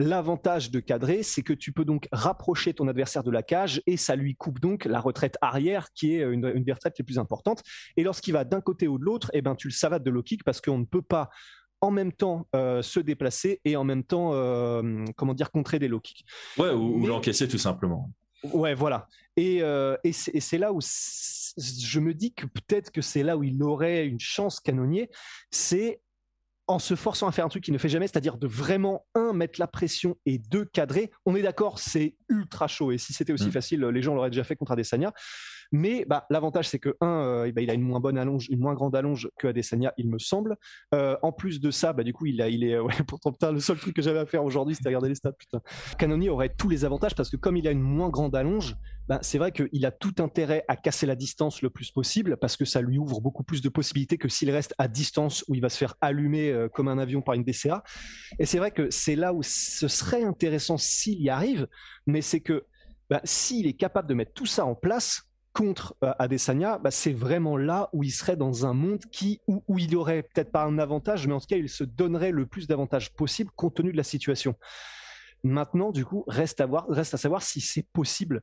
L'avantage de cadrer, c'est que tu peux donc rapprocher ton adversaire de la cage et ça lui coupe donc la retraite arrière qui est une, une des retraites les plus importantes. Et lorsqu'il va d'un côté ou de l'autre, eh ben, tu le savates de low kick parce qu'on ne peut pas en même temps euh, se déplacer et en même temps, euh, comment dire, contrer des low kicks. Ouais, ou, l'encaisser tout simplement. Ouais, voilà. Et, euh, et c'est là où je me dis que peut-être que c'est là où il aurait une chance canonnier, c'est en se forçant à faire un truc qu'il ne fait jamais, c'est-à-dire de vraiment, un, mettre la pression et deux, cadrer. On est d'accord, c'est ultra chaud. Et si c'était aussi mm. facile, les gens l'auraient déjà fait contre Adesanya. Mais bah, l'avantage, c'est que, un, euh, bah, il a une moins bonne allonge, une moins grande allonge que Adesanya, il me semble. Euh, en plus de ça, bah, du coup, il, a, est. Ouais, pourtant, le seul truc que j'avais à faire aujourd'hui, c'était regarder les stats. Putain. Aurait tous les avantages parce que, comme il a une moins grande allonge, c'est vrai qu'il a tout intérêt à casser la distance le plus possible parce que ça lui ouvre beaucoup plus de possibilités que s'il reste à distance où il va se faire allumer euh, comme un avion par une DCA. Et c'est vrai que c'est là où ce serait intéressant s'il y arrive, mais c'est que s'il est capable de mettre tout ça en place contre euh, Adesanya, bah, c'est vraiment là où il serait dans un monde qui, où, il aurait peut-être pas un avantage, mais en tout cas, il se donnerait le plus d'avantages possible compte tenu de la situation. Maintenant, du coup, reste à, voir, reste à savoir si c'est possible.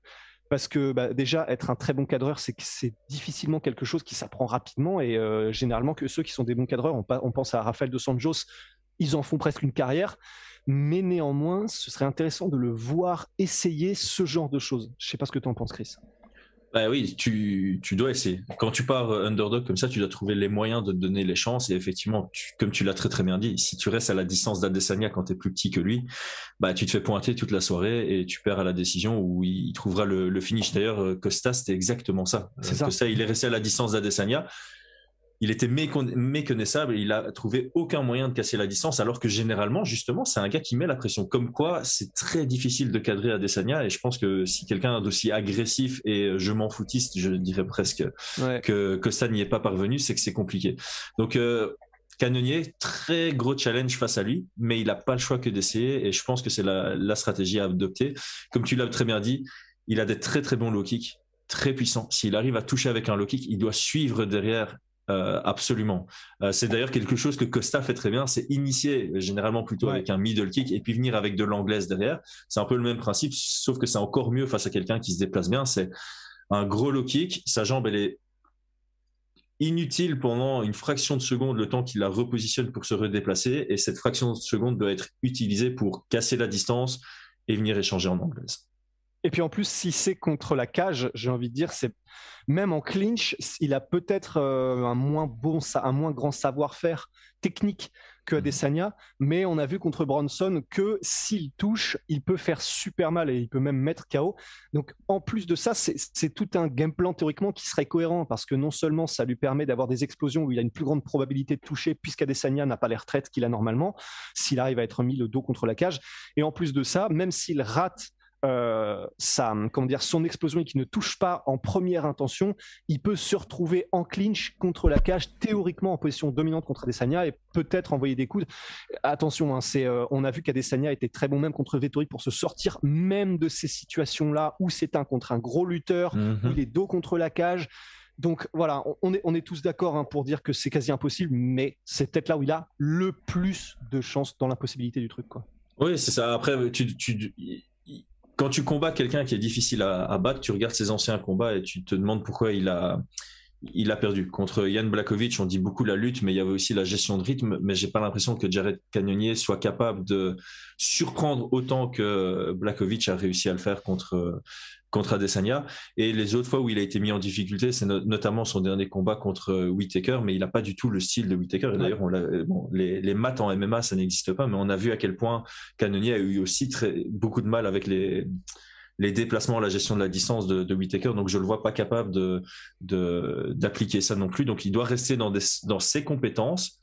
Parce que bah, déjà, être un très bon cadreur, c'est difficilement quelque chose qui s'apprend rapidement. Et euh, généralement, que ceux qui sont des bons cadreurs, on, pense à Rafael dos Santos, ils en font presque une carrière. Mais néanmoins, ce serait intéressant de le voir essayer ce genre de choses. Je sais pas ce que tu en penses, Chris. Bah oui, tu, tu, dois essayer. Quand tu pars euh, underdog comme ça, tu dois trouver les moyens de te donner les chances. Et effectivement, tu, comme tu l'as très très bien dit, si tu restes à la distance d'Adesanya quand tu es plus petit que lui, bah tu te fais pointer toute la soirée et tu perds à la décision où il, trouvera le, le finish. D'ailleurs, euh, Costa, c'était exactement ça. C'est ça. Costa, il est resté à la distance d'Adesanya il était méconnaissable et il a trouvé aucun moyen de casser la distance, alors que généralement, justement, c'est un gars qui met la pression. Comme quoi, c'est très difficile de cadrer Adesanya et je pense que si quelqu'un d'aussi agressif et je m'en foutiste, je dirais presque Ouais. que, que ça n'y est pas parvenu, c'est que c'est compliqué. Donc, euh, Cannonier, très gros challenge face à lui, mais il n'a pas le choix que d'essayer et je pense que c'est la, la stratégie à adopter. Comme tu l'as très bien dit, il a des très très bons low kicks, très puissants. S'il arrive à toucher avec un low kick, il doit suivre derrière euh, absolument. Euh, c'est d'ailleurs quelque chose que Costa fait très bien, c'est initier généralement plutôt Ouais. avec un middle kick et puis venir avec de l'anglaise derrière. C'est un peu le même principe, sauf que c'est encore mieux face à quelqu'un qui se déplace bien. C'est un gros low kick, sa jambe elle est inutile pendant une fraction de seconde le temps qu'il la repositionne pour se redéplacer et cette fraction de seconde doit être utilisée pour casser la distance et venir échanger en anglaise. Et puis en plus, si c'est contre la cage, j'ai envie de dire, c'est même en clinch, il a peut-être euh, un moins bon, un moins grand savoir-faire technique que Adesanya, mais on a vu contre Bronson que s'il touche, il peut faire super mal et il peut même mettre KO. Donc en plus de ça, c'est c'est tout un game plan théoriquement qui serait cohérent parce que non seulement ça lui permet d'avoir des explosions où il a une plus grande probabilité de toucher puisqu'Adesanya n'a pas les retraites qu'il a normalement s'il arrive à être mis le dos contre la cage, et en plus de ça, même s'il rate euh, sa, comment dire, son explosion et qui ne touche pas en première intention, il peut se retrouver en clinch contre la cage, théoriquement en position dominante contre Adesanya et peut-être envoyer des coups. Attention, hein, c'est, euh, on a vu qu'Adesanya était très bon même contre Vettori pour se sortir même de ces situations-là où c'est un contre un gros lutteur, où il est dos contre la cage. Donc voilà, on- est, on est tous d'accord hein, pour dire que c'est quasi impossible, mais c'est peut-être là où il a le plus de chances dans l'impossibilité du truc. Quoi. Oui, c'est ça. Après, tu, tu, quand tu combats quelqu'un qui est difficile à, battre, tu regardes ses anciens combats et tu te demandes pourquoi il a, il a perdu. Contre Jan Blakovic, on dit beaucoup la lutte, mais il y avait aussi la gestion de rythme. Mais j'ai pas l'impression que Jared Cannonier soit capable de surprendre autant que Blakovic a réussi à le faire contre, contre Adesanya. Et les autres fois où il a été mis en difficulté, c'est no- notamment son dernier combat contre Whittaker, mais il n'a pas du tout le style de Whittaker. Et d'ailleurs, bon, les, les maths en MMA, ça n'existe pas, mais on a vu à quel point Cannonier a eu aussi très, beaucoup de mal avec les, les déplacements, la gestion de la distance de, de Whittaker. Donc, je le vois pas capable de, de, d'appliquer ça non plus. Donc, il doit rester dans, des, dans ses compétences,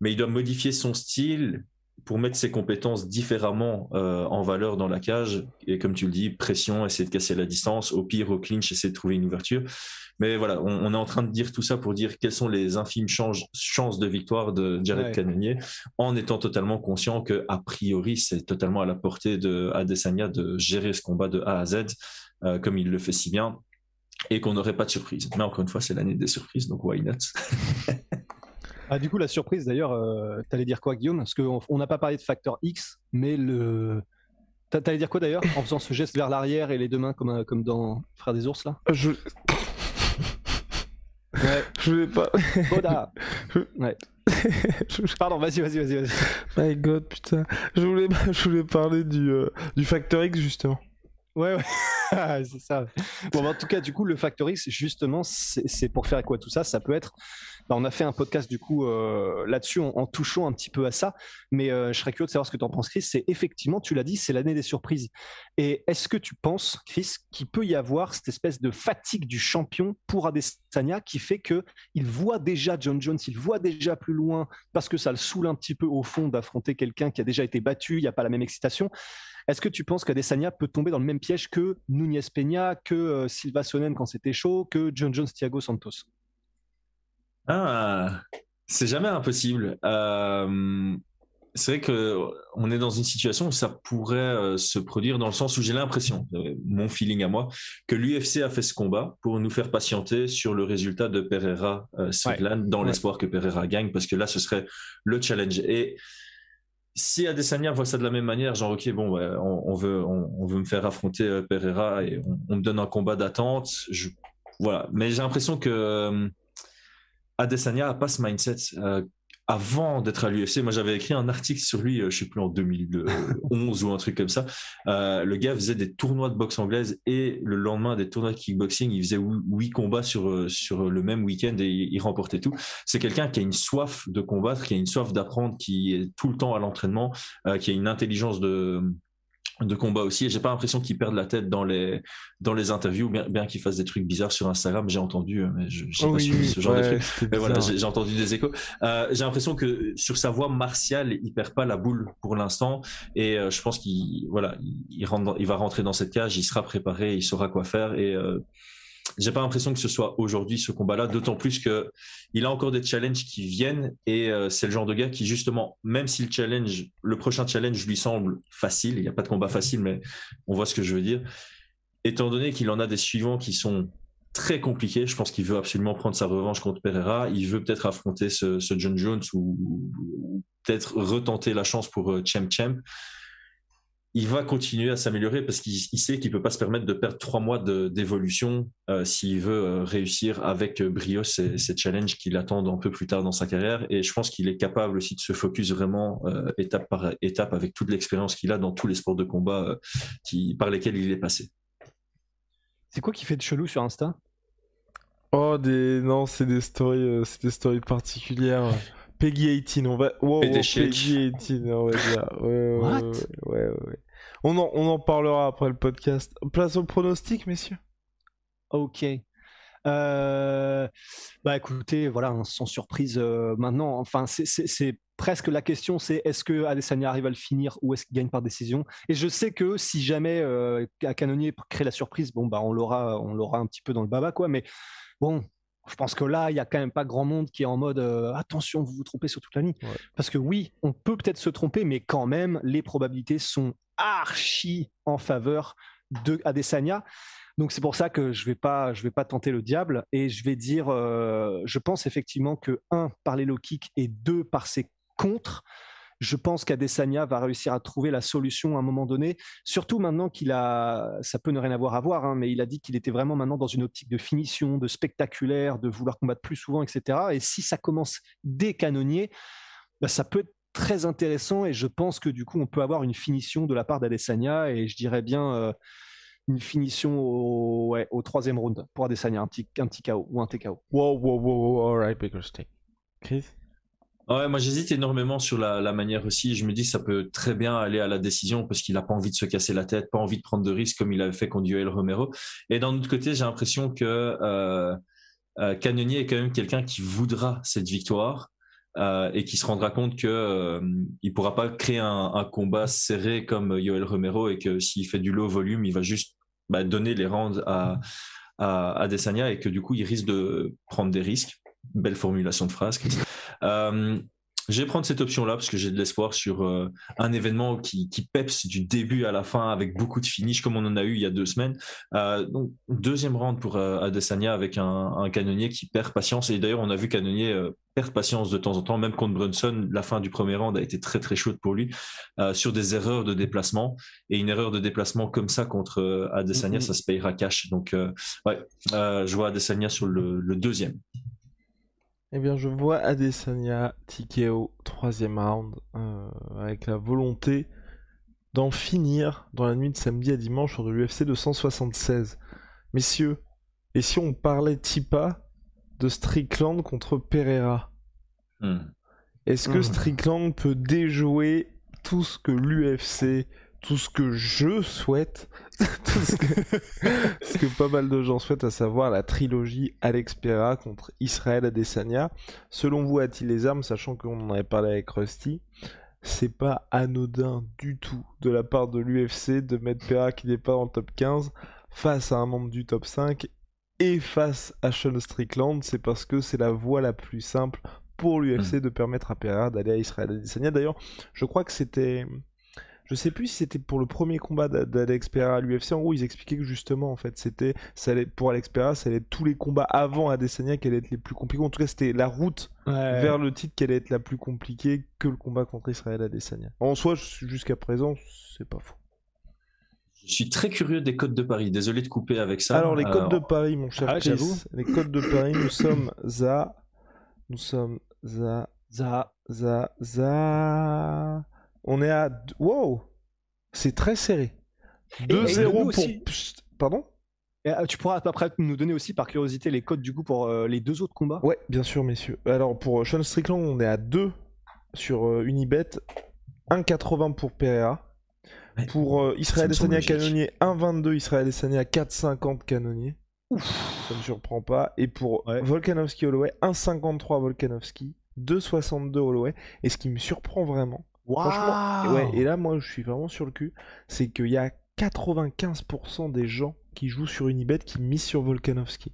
mais il doit modifier son style pour mettre ses compétences différemment euh, en valeur dans la cage. Et comme tu le dis, pression, essayer de casser la distance. Au pire, au clinch, essayer de trouver une ouverture. Mais voilà, on, on est en train de dire tout ça pour dire quelles sont les infimes chances de victoire de Jared Ouais. Cannonier, en étant totalement conscient que a priori, c'est totalement à la portée de Adesanya de gérer ce combat de A à Z, euh, comme il le fait si bien, et qu'on n'aurait pas de surprise. Mais encore une fois, c'est l'année des surprises, donc why not? Ah, du coup, la surprise d'ailleurs, euh, t'allais dire quoi, Guillaume? Parce qu'on on n'a pas parlé de facteur X, mais le. T'a- T'allais dire quoi d'ailleurs En faisant ce geste vers l'arrière et les deux mains comme, un- comme dans Frères des ours là? Je, Ouais, je voulais pas. Boda Ouais. Pardon, vas-y, vas-y, vas-y. vas-y. My god, putain. Je voulais, je voulais parler du, euh, du Factor X justement. Ouais, ouais. c'est ça. Bon, en tout cas, du coup, le Factor X, justement, c'est pour faire quoi tout ça? Ça peut être. Bah, on a fait un podcast du coup euh, là-dessus en, touchant un petit peu à ça, mais euh, je serais curieux de savoir ce que tu en penses, Chris. C'est effectivement, tu l'as dit, c'est l'année des surprises. Et est-ce que tu penses, Chris, qu'il peut y avoir cette espèce de fatigue du champion pour Adesanya qui fait que il voit déjà John Jones, il voit déjà plus loin parce que ça le saoule un petit peu au fond d'affronter quelqu'un qui a déjà été battu, il n'y a pas la même excitation. Est-ce que tu penses qu'Adesanya peut tomber dans le même piège que Nunez Peña, que euh, Silva Sonnen quand c'était chaud, que John Jones Thiago Santos? Ah, c'est jamais impossible. Euh, c'est vrai que on est dans une situation où ça pourrait euh, se produire dans le sens où j'ai l'impression, mon feeling à moi, que l'UFC a fait ce combat pour nous faire patienter sur le résultat de Pereira Strickland dans l'espoir que Pereira gagne, parce que là ce serait le challenge. Et si Adesanya voit ça de la même manière, genre ok bon, on, veut on, veut me faire affronter euh, Pereira et on, me donne un combat d'attente, voilà. Mais j'ai l'impression que euh, Adesanya a pas ce mindset. Euh, avant d'être à l'UFC, moi j'avais écrit un article sur lui, euh, je sais plus en 2011 ou un truc comme ça. Euh, le gars faisait des tournois de boxe anglaise et le lendemain des tournois de kickboxing, il faisait huit combats sur sur le même week-end et il remportait tout. C'est quelqu'un qui a une soif de combattre, qui a une soif d'apprendre, qui est tout le temps à l'entraînement, qui a une intelligence de de combat aussi. Et j'ai pas l'impression qu'il perde la tête dans les dans les interviews bien, bien qu'il fasse des trucs bizarres sur Instagram. J'ai entendu euh, mais je j'ai pas suivi ce genre de trucs. mais voilà j'ai entendu des échos. Euh, j'ai l'impression que sur sa voix martiale il perd pas la boule pour l'instant. Et euh, je pense qu'il voilà il, rentre il va rentrer dans cette cage il sera préparé il saura quoi faire. Et euh, j'ai pas l'impression que ce soit aujourd'hui ce combat-là, d'autant plus que il a encore des challenges qui viennent et euh, c'est le genre de gars qui justement, même si le challenge, le prochain challenge lui semble facile, il n'y a pas de combat facile, mais on voit ce que je veux dire. Étant donné qu'il en a des suivants qui sont très compliqués, je pense qu'il veut absolument prendre sa revanche contre Pereira. Il veut peut-être affronter ce, John Jones ou, peut-être retenter la chance pour euh, Champ Champ il va continuer à s'améliorer parce qu'il sait qu'il peut pas se permettre de perdre trois mois d'évolution euh, s'il veut euh, réussir avec brio ces, challenges qui l'attendent un peu plus tard dans sa carrière. Et je pense qu'il est capable aussi de se focus vraiment euh, étape par étape avec toute l'expérience qu'il a dans tous les sports de combat qui, par lesquels il est passé. C'est quoi qui fait de chelou sur Insta? Oh, des... non, c'est des stories, c'est des stories particulières. Peggy 18, on va. Wow, Peggy 18, on va dire. Ouais, ouais, ouais, ouais, On, en, on en parlera après le podcast. Place au pronostic, messieurs. Ok. Euh, bah écoutez, voilà, hein, sans surprise euh, maintenant, enfin c'est presque la question, c'est est-ce que Adesanya arrive à le finir ou est-ce qu'il gagne par décision? Et je sais que si jamais euh, Canonier crée la surprise, bon bah on l'aura, on l'aura un petit peu dans le baba quoi, mais bon, je pense que là, il y a quand même pas grand monde qui est en mode euh, attention, vous vous trompez sur toute la ligne. Parce que oui, on peut peut-être se tromper, mais quand même, les probabilités sont archi en faveur de Adesanya. Donc c'est pour ça que je vais pas, je vais pas tenter le diable et je vais dire, euh, je pense effectivement que un par les low kicks et deux par ses contres, je pense qu'Adesanya va réussir à trouver la solution à un moment donné, surtout maintenant qu'il a, ça peut ne rien avoir à voir, hein, mais il a dit qu'il était vraiment maintenant dans une optique de finition, de spectaculaire, de vouloir combattre plus souvent, etc. Et si ça commence dès canonnier, bah, ça peut être très intéressant et je pense que du coup on peut avoir une finition de la part d'Adesanya et je dirais bien euh, une finition au, troisième round pour Adesanya, un petit, un petit KO ou un TKO. Wow, wow, wow, all right. Chris Ouais, moi j'hésite énormément sur la, la, manière aussi. Je me dis que ça peut très bien aller à la décision parce qu'il n'a pas envie de se casser la tête, pas envie de prendre de risques comme il avait fait contre Joel Romero. Et d'un autre côté, j'ai l'impression que euh, euh, Cannonier est quand même quelqu'un qui voudra cette victoire euh, et qui se rendra compte que euh, il pourra pas créer un, un, combat serré comme Joel Romero et que s'il fait du low volume, il va juste bah, donner les rounds à, à, à Desania et que du coup il risque de prendre des risques. Belle formulation de phrase. Je vais prendre cette option-là parce que j'ai de l'espoir sur euh, un événement qui, qui peps du début à la fin avec beaucoup de finish comme on en a eu il y a deux semaines. Euh, donc deuxième round pour euh, Adesanya avec un, un, canonnier qui perd patience et d'ailleurs on a vu canonnier euh, perdre patience de temps en temps même contre Brunson. La fin du premier round a été très très chaude pour lui sur des erreurs de déplacement et une erreur de déplacement comme ça contre Adesanya mm-hmm. ça se payera cash. Donc ouais, je vois Adesanya sur le, le deuxième. Eh bien, je vois Adesanya TKO troisième round euh, avec la volonté d'en finir dans la nuit de samedi à dimanche sur de l'UFC 276. Messieurs, et si on parlait Tipa de Strickland contre Pereira? Hmm. Est-ce que Hmm. Strickland peut déjouer tout ce que l'UFC, tout ce que je souhaite, ce que, ce pas mal de gens souhaitent, à savoir la trilogie Alex Pereira contre Israël Adesanya Selon vous, a-t-il les armes, sachant qu'on en avait parlé avec Rusty? C'est pas anodin du tout de la part de l'UFC de mettre Pereira qui n'est pas dans le top 15 face à un membre du top 5 et face à Sean Strickland, c'est parce que c'est la voie la plus simple pour l'UFC de permettre à Pereira d'aller à Israël Adesanya. D'ailleurs, je crois que c'était. Je sais plus si c'était pour le premier combat d'A- d'Alex Pereira à l'UFC. En gros, ils expliquaient que justement, en fait, c'était. ça allait- Pour Alex Pereira, ça allait être tous les combats avant Adesanya qui allaient être les plus compliqués. En tout cas, c'était la route vers le titre qui allait être la plus compliquée que le combat contre Israël Adesanya. En soi, jusqu'à présent, c'est pas faux. Je suis très curieux des codes de Paris. Désolé de couper avec ça. Alors, les codes Euh, de Paris, mon cher ah, Chris, j'avoue. les codes de Paris, nous sommes à. Nous sommes à. Ça, Za. Za. On est à. Wow! C'est très serré. et 2-0 nous pour. Psst, Pardon? Et, euh, tu pourras après nous donner aussi par curiosité les codes du coup pour euh, les deux autres combats? Ouais, bien sûr, messieurs. Alors, pour euh, Sean Strickland, on est à 2 sur euh, Unibet. 1,80 pour Pereira. Ouais. Pour euh, Israël me Adesanya. Canonnier, 1,22 Israël Adesanya, 4,50 Canonnier. Ça ne surprend pas. Et pour Ouais. Volkanovski Holloway, 1,53 Volkanovski, 2,62 Holloway. Et ce qui me surprend vraiment, franchement, et, ouais, et là, moi, je suis vraiment sur le cul, c'est qu'il y a 95% des gens qui jouent sur Unibet qui misent sur Volkanovski.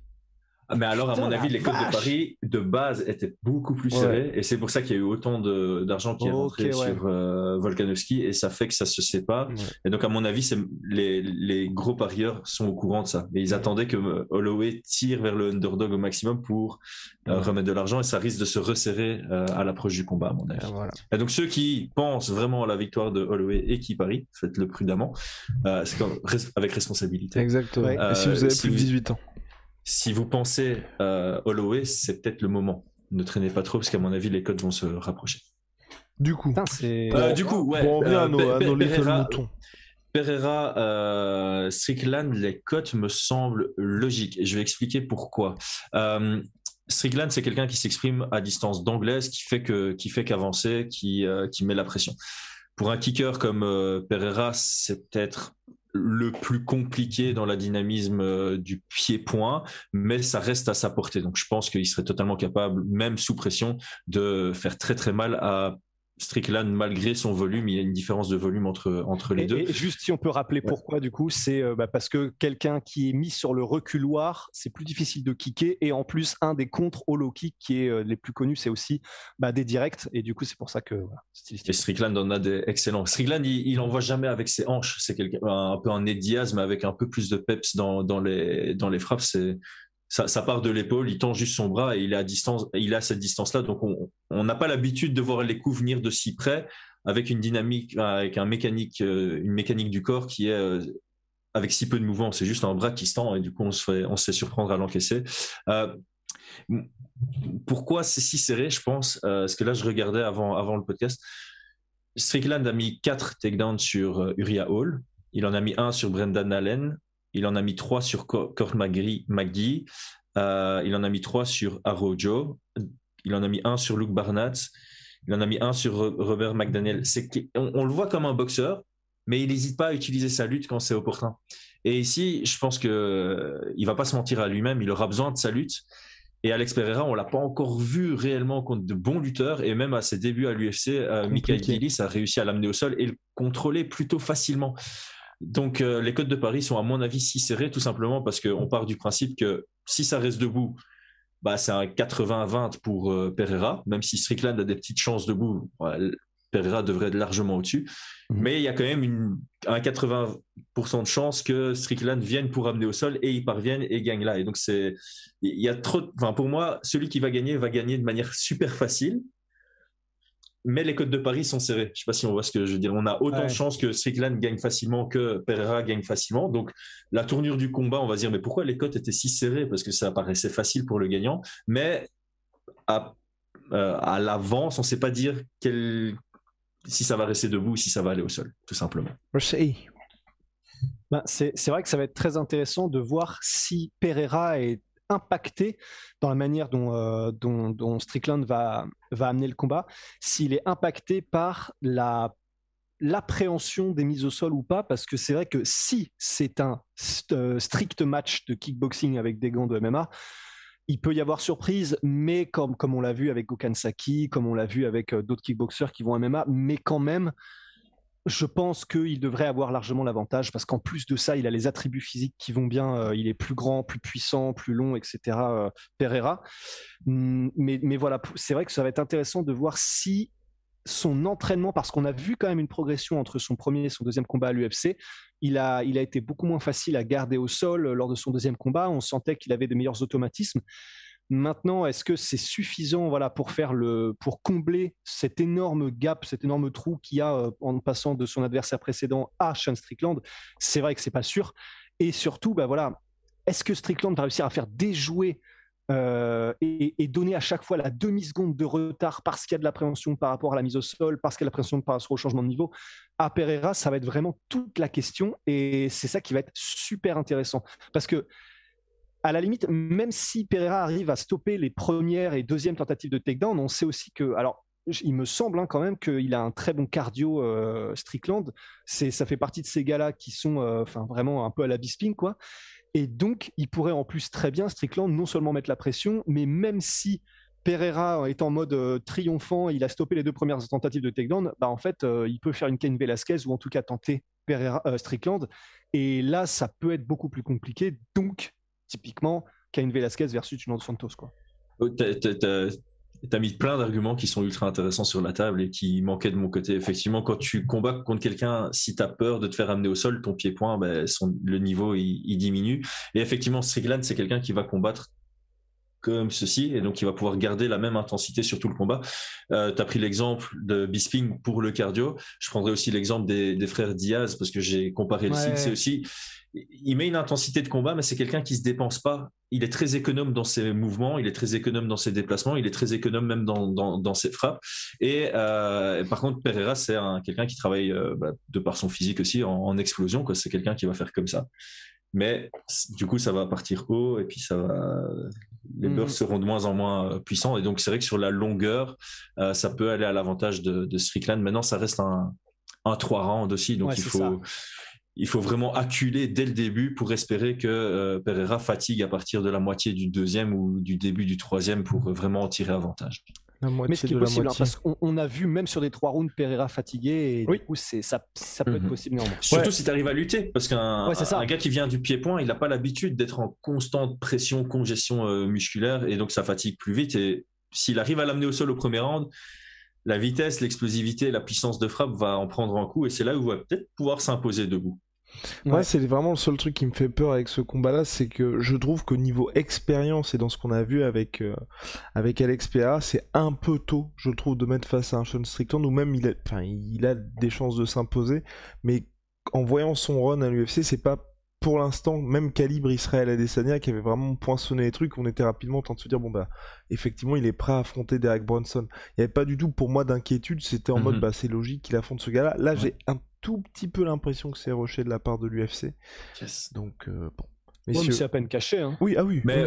Ah, Mais alors, à mon avis, les codes de. Paris de base étaient beaucoup plus Ouais. serrés, et c'est pour ça qu'il y a eu autant d'argent qui est rentré ouais. sur euh, Volkanovski, et ça fait que ça se sépare. Ouais. Et donc, à mon avis, c'est les, les gros parieurs sont au courant de ça, et ils attendaient que euh, Holloway tire vers le underdog au maximum pour euh, Ouais. remettre de l'argent, et ça risque de se resserrer euh, à l'approche du combat, à mon avis. Voilà. Et donc ceux qui pensent vraiment à la victoire de Holloway et qui parient, faites-le prudemment, euh, c'est avec responsabilité. Exactement. Si vous avez si plus de vous- 18 ans. Si vous pensez euh, Holloway, c'est peut-être le moment. Ne traînez pas trop parce qu'à mon avis les codes vont se rapprocher. Du coup, Putain. Euh, du coup, ouais. revenir euh, à nos, Pe- à nos Pereira- moutons. Pereira, euh, Strickland, les cotes me semblent logiques et je vais expliquer pourquoi. Euh, Strickland, c'est quelqu'un qui s'exprime à distance d'anglaise, qui fait que, qui fait qu'avancer, qui, euh, qui met la pression. Pour un kicker comme euh, Pereira, c'est peut-être le plus compliqué dans la dynamisme euh, du pied-point, mais ça reste à sa portée. Donc je pense qu'il serait totalement capable, même sous pression, de faire très très mal à Strickland malgré son volume. Il y a une différence de volume entre, entre les Et, deux. et juste si on peut rappeler pourquoi du coup, c'est euh, bah, parce que quelqu'un qui est mis sur le reculoir, c'est plus difficile de kicker et en plus un des contre hollow kick qui est euh, les plus connus, c'est aussi bah, des directs et du coup c'est pour ça que voilà, Et. Strickland en a des excellents. Strickland, il, il envoie jamais avec ses hanches. C'est quelqu'un un peu un Ned Diaz, mais avec un peu plus de peps dans, dans les dans les frappes. C'est ça, part de l'épaule. Il tend juste son bras et il est à à cette distance-là. Donc on n'a pas l'habitude de voir les coups venir de si près avec une dynamique, avec un mécanique, euh, une mécanique du corps qui est euh, avec si peu de mouvement. C'est juste un bras qui se tend et du coup on se fait surprendre à l'encaisser. Euh, pourquoi c'est si serré, je pense, parce que là, je regardais avant, le podcast. Strickland a mis 4 takedowns sur Uriah Hall. Il en a mis un sur Brendan Allen. Il en a mis 3 sur McGee. McGee. Euh, il en a mis 3 sur Arrojo. Il en a mis un sur Luke Barnett. Il en a mis un sur Ro- Robert McDaniel. On, on le voit comme un boxeur, mais il n'hésite pas à utiliser sa lutte quand c'est opportun. Et ici, je pense que euh, il va pas se mentir à lui-même. Il aura besoin de sa lutte. Et Alex Pereira, on l'a pas encore vu réellement contre de bons lutteurs. Et même à ses débuts à l'UFC, euh, Michael. Gillis a réussi à l'amener au sol et le contrôler plutôt facilement. Donc euh, les codes de Paris sont à mon avis si serrés tout simplement parce qu'on part du principe que si ça reste debout, bah, c'est un 80-20 pour euh, Pereira, même si Strickland a des petites chances debout. Pereira devrait être largement au-dessus. Mhm. Mais il y a quand même une, un 80% de chance que Strickland vienne pour amener au sol et il parvienne et gagne là. Et donc, c'est, il y a trop, enfin, pour moi, celui qui va gagner va gagner de manière super facile. Mais les codes de Paris sont serrés. Je sais pas si on voit ce que je veux dire. On a autant Ouais. de chances que Strickland gagne facilement que Pereira gagne facilement. Donc, la tournure du combat, on va se dire, mais pourquoi les cotes étaient si serrées? Parce que ça paraissait facile pour le gagnant. Mais à, euh, à l'avance, on ne sait pas dire quel, si ça va rester debout, si ça va aller au sol, tout simplement. Ben, c'est vrai que ça va être très intéressant de voir si Pereira est impacté dans la manière dont, euh, dont, Strickland va, va amener le combat, s'il est impacté par la l'appréhension des mises au sol ou pas, parce que c'est vrai que si c'est un euh, strict match de kickboxing avec des gants de MMA, il peut y avoir surprise, mais comme, comme on l'a vu avec Gokan Saki, comme on l'a vu avec euh, d'autres kickboxers qui vont MMA, mais quand même, je pense qu'il devrait avoir largement l'avantage parce qu'en plus de ça, il a les attributs physiques qui vont bien. Euh, il est plus grand, plus puissant, plus long, etc. Euh, Pereira. Hum, mais, mais voilà, c'est vrai que ça va être intéressant de voir si son entraînement, parce qu'on a vu quand même une progression entre son premier et son deuxième combat à l'UFC, il a, il a été beaucoup moins facile à garder au sol lors de son deuxième combat. On sentait qu'il avait de meilleurs automatismes. Maintenant, est-ce que c'est suffisant voilà, pour, faire le, pour combler cet énorme gap, cet énorme trou qu'il y a euh, en passant de son adversaire précédent à Sean Strickland? C'est vrai que c'est pas sûr. Et surtout, bah voilà, est-ce que Strickland va réussir à faire déjouer euh, et, donner à chaque fois la demi-seconde de retard parce qu'il y a de l'appréhension par rapport à la mise au sol, parce qu'il y a de l'appréhension par rapport au changement de niveau? À Pereira, ça va être vraiment toute la question et c'est ça qui va être super intéressant. Parce que à la limite, même si Pereira arrive à stopper les premières et deuxièmes tentatives de takedown, on sait aussi que, alors, il me semble hein, quand même qu'il a un très bon cardio euh, Strickland. C'est, ça fait partie de ces gars-là qui sont, euh, vraiment un peu à la Bisping, quoi. Et donc, il pourrait en plus très bien Strickland non seulement mettre la pression, mais même si Pereira est en mode euh, triomphant, il a stoppé les deux premières tentatives de takedown, bah en fait, il peut faire une Ken Velasquez ou en tout cas tenter Pereira, Strickland. Et là, ça peut être beaucoup plus compliqué. Donc, typiquement Cain Velasquez versus Dos Santos. Quoi. Oh, t'as, mis plein d'arguments qui sont ultra intéressants sur la table et qui manquaient de mon côté. Effectivement, quand tu combats contre quelqu'un, si tu as peur de te faire amener au sol, ton pied-point, ben, le niveau il, diminue. Et effectivement, Strickland, c'est quelqu'un qui va combattre comme ceci, et donc il va pouvoir garder la même intensité sur tout le combat. Euh, tu as pris l'exemple de Bisping pour le cardio. Je prendrai aussi l'exemple des, frères Diaz, parce que j'ai comparé le site. C'est aussi il met une intensité de combat, mais c'est quelqu'un qui se dépense pas. Il est très économe dans ses mouvements, il est très économe dans ses déplacements, il est très économe même dans, dans, ses frappes. Et euh, par contre, Pereira, c'est quelqu'un qui travaille euh, bah, de par son physique aussi en, explosion. C'est quelqu'un qui va faire comme ça. Mais du coup, ça va partir haut et puis ça va. Les mmh. bursts seront de moins en moins euh, puissants. Et donc, c'est vrai que sur la longueur, ça peut aller à l'avantage de, de, Strickland. Maintenant, ça reste un, un 3 rounds aussi. Donc, il faut il faut vraiment acculer dès le début pour espérer que euh, Pereira fatigue à partir de la moitié du deuxième ou du début du troisième pour vraiment en tirer avantage. Mais ce qui est possible, hein, parce qu'on a vu même sur des trois rounds Pereira fatigué, et du coup ça, ça peut être mhm. possible néanmoins. Surtout si tu arrives à lutter, parce qu'un un gars qui vient du pied-point, il n'a pas l'habitude d'être en constante pression, congestion euh, musculaire, et donc ça fatigue plus vite. Et s'il arrive à l'amener au sol au premier round, la vitesse, l'explosivité, la puissance de frappe va en prendre un coup et c'est là où il va peut-être pouvoir s'imposer debout. Moi, c'est vraiment le seul truc qui me fait peur avec ce combat-là, c'est que je trouve qu'au niveau expérience et dans ce qu'on a vu avec euh, avec Alex Pereira, c'est un peu tôt, je trouve, de mettre face à un Sean Strickland ou même il a, enfin, il a des chances de s'imposer, mais en voyant son run à l'UFC, c'est pas pour l'instant, même calibre Israël Adesanya qui avait vraiment poinçonné les trucs, on était rapidement en train de se dire bon bah effectivement il est prêt à affronter Derek Bronson. Il n'y avait pas du tout pour moi d'inquiétude, c'était en mode mhm. bah c'est logique qu'il affronte ce gars-là. Là, j'ai un tout petit peu l'impression que c'est rushé de la part de l'UFC. Donc euh, bon. mais c'est à peine caché. Hein. Oui, ah oui. Mais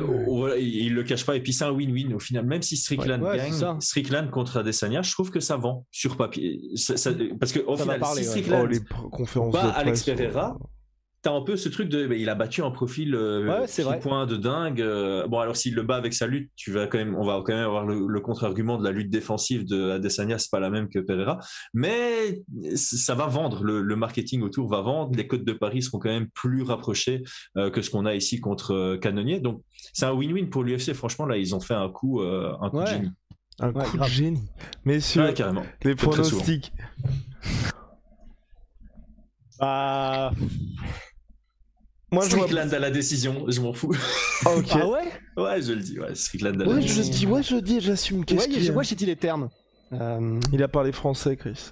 il, le cache pas. Et puis c'est un win-win au final. Même si Strickland gagne, Strickland contre Adesanya, je trouve que ça vend sur papier. parce que au final, si Strickland oh, bat Alex Pereira, T'as un peu ce truc de, bah, il a battu un profil euh, point de dingue. Euh, bon, alors s'il le bat avec sa lutte, tu vas quand même, on va quand même avoir le, contre-argument de la lutte défensive de Adesanya, c'est pas la même que Pereira, mais ça va vendre. Le, marketing autour va vendre. Les codes de Paris seront quand même plus rapprochés euh, que ce qu'on a ici contre euh, Canonier. Donc c'est un win-win pour l'UFC. Franchement, là, ils ont fait un coup, un coup de génie. Un coup de génie. Messieurs, carrément. les pronostics. Bah. Moi, Strickland je à la décision, je m'en fous. Ah, ah ouais? Ouais, je le dis, ouais, Strickland à la ouais, Je dis, ouais, je dis, j'assume. Qu'est-ce ouais, moi, j'ai dit les termes. Euh, Il a parlé français, Chris.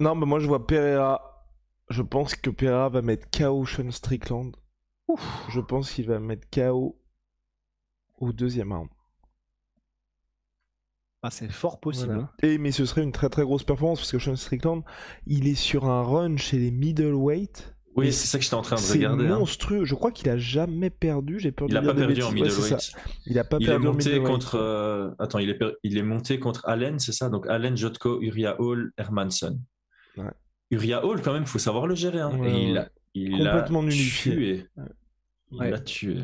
Non, mais moi, je vois Pereira. Je pense que Pereira va mettre KO Sean Strickland. Ouf. Je pense qu'il va mettre KO au deuxième round. Ah, c'est fort possible. Voilà. hein. Et mais ce serait une très très grosse performance parce que Sean Strickland, il est sur un run chez les middleweight. Oui, c'est ça que j'étais en train de C'est regarder. hein. monstrueux. Je crois qu'il a jamais perdu. J'ai peur Il de a dire pas perdu en bêtises. C'est middleweight. Il a pas Il perdu en monté middleweight. contre. euh, Attends, il est, per- il est monté contre Allen, c'est ça? Donc Allen, Jotko, Uriah Hall, Hermanson. Ouais. Uriah Hall, quand même, faut savoir le gérer. hein. Ouais, Et il a, il Complètement a tué. Il l'a tué.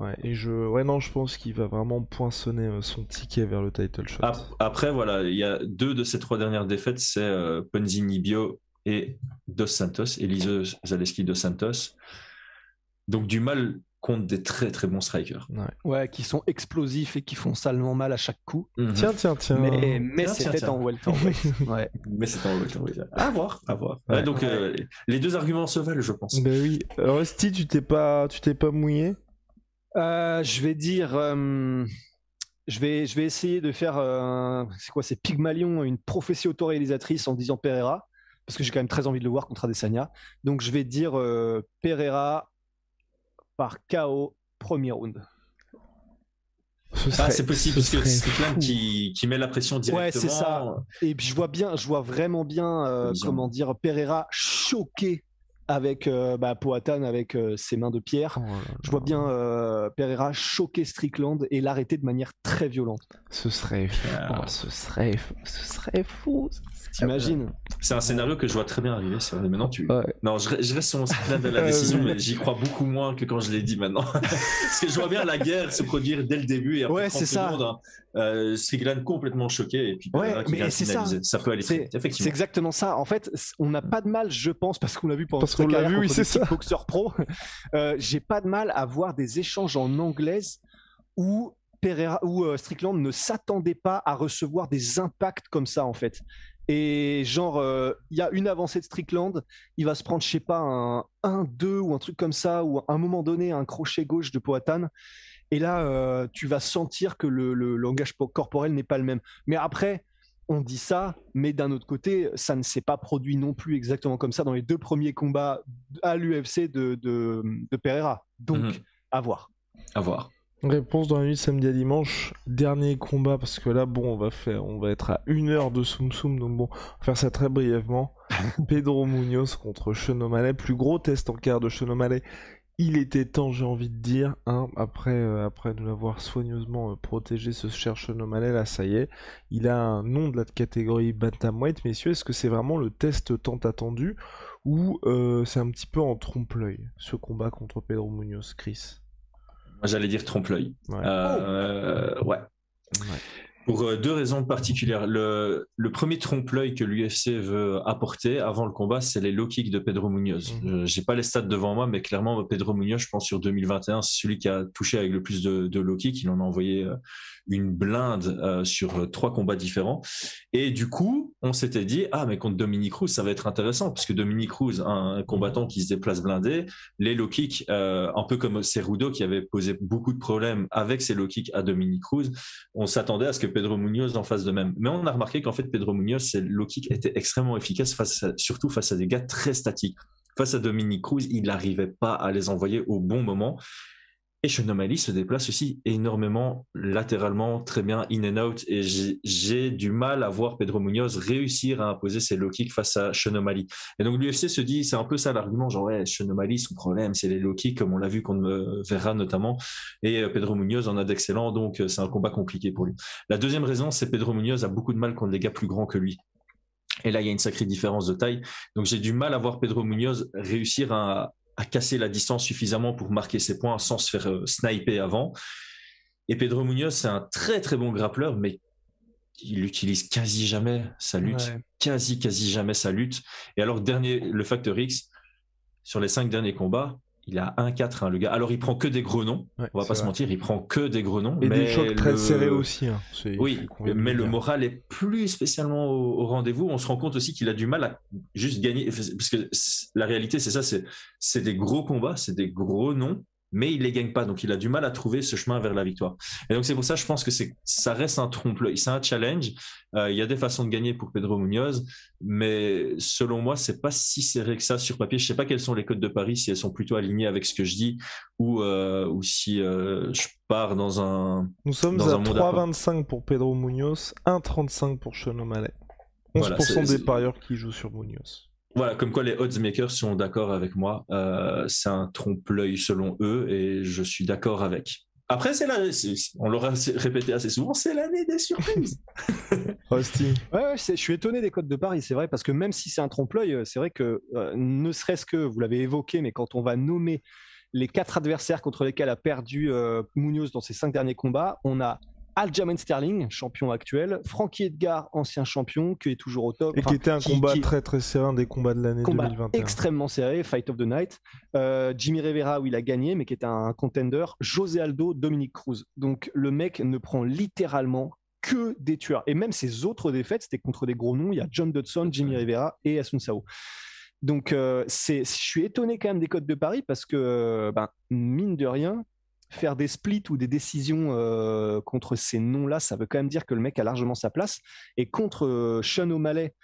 Ouais, et je, ouais, non, je pense qu'il va vraiment poinçonner euh, son ticket vers le title shot. Ap- Après, voilà, il y a deux de ces trois dernières défaites, c'est euh, Ponzini Bio et Dos Santos, Elise Zaleski Dos Santos. Donc du mal contre des très très bons strikers. Ouais, qui sont explosifs et qui font salement mal à chaque coup. Mhm. Tiens, tiens, tiens. Mais, mais tiens. en welterweight. ouais. Mais c'est en welterweight. À voir, à voir. Ouais. Ouais, donc euh, les deux arguments se valent, je pense. Ben oui. Rusty, tu t'es pas, tu t'es pas mouillé? Euh, je vais dire. euh, je, vais, je vais essayer de faire. euh, c'est quoi C'est Pygmalion, une prophétie autoréalisatrice en disant Pereira. Parce que j'ai quand même très envie de le voir contre Adesanya. Donc je vais dire euh, Pereira par KO, premier round. Ce Ah, serait- c'est possible ce parce que Strickland fou. qui, qui met la pression directement. Ouais, c'est ça. Et puis je vois bien, je vois vraiment bien, euh, comment dire, Pereira choqué avec euh, bah, Poatan avec euh, ses mains de pierre. Oh là là. Je vois bien euh, Pereira choquer Strickland et l'arrêter de manière très violente. Ce serait, Ah. oh, ce serait, ce serait fou. T'imagines C'est un scénario que je vois très bien arriver. Vrai. Maintenant, tu. Ouais. Non, je, re- je reste sur mon Strickland de la décision, mais j'y crois beaucoup moins que quand je l'ai dit maintenant. Parce que je vois bien la guerre se produire dès le début et après Ouais, 30 c'est ça. secondes, hein, euh, Strickland complètement choqué et puis Ouais, Pereira qui mais vient c'est ça. peut aller très C'est c'est exactement ça. En fait, on n'a pas de mal, je pense, parce qu'on l'a vu pendant Parce qu'on l'a vu, oui, c'est ça. boxeurs pro. Euh, J'ai pas de mal à voir des échanges en anglaise où Pereira où euh, Strickland ne s'attendait pas à recevoir des impacts comme ça en fait. Et genre, euh, il y a une avancée de Strickland, il va se prendre, je sais pas, un 1-2 ou un truc comme ça, ou à un moment donné, un crochet gauche de Poatan. Et là, euh, tu vas sentir que le, le langage po- corporel n'est pas le même. Mais après, on dit ça, mais d'un autre côté, ça ne s'est pas produit non plus exactement comme ça dans les deux premiers combats à l'UFC de, de, de Pereira. Donc, Mhm. à voir. À voir. Réponse dans la nuit de samedi à dimanche. Dernier combat parce que là, bon, on va faire, on va être à une heure de Soum Soum, donc bon, on va faire ça très brièvement. Pedro Munoz contre Sean O'Malley, plus gros test en quart de Sean O'Malley. Il était temps, j'ai envie de dire, hein, après, euh, après nous l'avoir soigneusement euh, protégé, ce cher Sean O'Malley, là, ça y est, il a un nom de la catégorie bantamweight, messieurs. Est-ce que c'est vraiment le test tant attendu ou euh, c'est un petit peu en trompe-l'œil ce combat contre Pedro Munoz, Chris? J'allais dire trompe-l'œil. Ouais. Euh, ouais. Ouais. Pour euh, deux raisons particulières. Le, le premier trompe-l'œil que l'UFC veut apporter avant le combat, c'est les low kicks de Pedro Munoz. Euh, J'ai pas les stats devant moi, mais clairement, Pedro Munoz, je pense sur 2021, c'est celui qui a touché avec le plus de, de low kicks. Il en a envoyé euh, une blinde euh, sur euh, trois combats différents. Et du coup, on s'était dit, ah, mais contre Dominique Cruz, ça va être intéressant, parce que Dominique Cruz, un combattant qui se déplace blindé, les low kicks, euh, un peu comme Cerudo qui avait posé beaucoup de problèmes avec ses low kicks à Dominique Cruz, on s'attendait à ce que Pedro Munoz en fasse de même. Mais on a remarqué qu'en fait, Pedro Munoz, ses low kicks étaient extrêmement efficaces, face à- surtout face à des gars très statiques. Face à Dominique Cruz, il n'arrivait pas à les envoyer au bon moment. Et Sean O'Malley se déplace aussi énormément latéralement, très bien in and out. Et j'ai- du mal à voir Pedro Munoz réussir à imposer ses low kicks face à Sean O'Malley. Et donc l'UFC se dit, c'est un peu ça l'argument, genre ouais, Sean O'Malley, son problème, c'est les low kicks, comme on l'a vu contre euh, Vera notamment. Et euh, Pedro Munoz en a d'excellents, donc euh, c'est un combat compliqué pour lui. La deuxième raison, c'est Pedro Munoz a beaucoup de mal contre des gars plus grands que lui. Et là, il y a une sacrée différence de taille. Donc j'ai du mal à voir Pedro Munoz réussir à, à casser la distance suffisamment pour marquer ses points sans se faire euh, sniper avant. Et Pedro Munoz, c'est un très très bon grappleur, mais il utilise quasi jamais sa lutte. Ouais. Quasi, quasi jamais sa lutte. Et alors, dernier, le facteur X, sur les cinq derniers combats, il a 1-4, hein, le gars. Alors, il prend que des gros noms. Ouais, On va pas se mentir, il prend que des gros noms. Et mais des chocs très serrés aussi. Hein. Oui, mais le moral est plus spécialement au, au rendez-vous. On se rend compte aussi qu'il a du mal à juste gagner. Parce que la réalité, c'est ça, c'est c'est des gros combats, c'est des gros noms. Mais il les gagne pas. Donc il a du mal à trouver ce chemin vers la victoire. Et donc c'est pour ça, je pense que c'est, ça reste un trompe-l'œil. C'est un challenge. Euh, il y a des façons de gagner pour Pedro Munoz, mais selon moi, c'est pas si serré que ça sur papier. Je sais pas quelles sont les codes de Paris, si elles sont plutôt alignées avec ce que je dis ou, euh, ou si euh, je pars dans un. Nous sommes dans à un monde à part. 3,25 pour Pedro Munoz, 1,35 pour Sean O'Malley. 11% Voilà, c'est- des parieurs qui jouent sur Munoz. Voilà, comme quoi les odds makers sont d'accord avec moi. Euh, c'est un trompe-l'œil selon eux et je suis d'accord avec. Après, c'est on l'aura répété assez souvent, c'est l'année des surprises. Rusty. Ouais, je suis étonné des codes de Paris, c'est vrai, parce que même si c'est un trompe-l'œil, euh, c'est vrai que euh, ne serait-ce que, vous l'avez évoqué, mais quand on va nommer les quatre adversaires contre lesquels a perdu euh, Munoz dans ses cinq derniers combats, on a Aljamain Sterling, champion actuel, Frankie Edgar, ancien champion, qui est toujours au top. Et qui était un qui- combat qui- très très serré, un des combats de l'année combat 2021. extrêmement serré, Fight of the Night. Euh, Jimmy Rivera, où il a gagné, mais qui était un contender. José Aldo, Dominique Cruz. Donc le mec ne prend littéralement que des tueurs. Et même ses autres défaites, c'était contre des gros noms. Il y a John Dodson, Jimmy Rivera et Asun Sao. Donc euh, c'est, je suis étonné quand même des codes de Paris parce que, euh, ben, mine de rien, faire des splits ou des décisions euh, contre ces noms-là, ça veut quand même dire que le mec a largement sa place. Et contre euh, Sean O'Malley,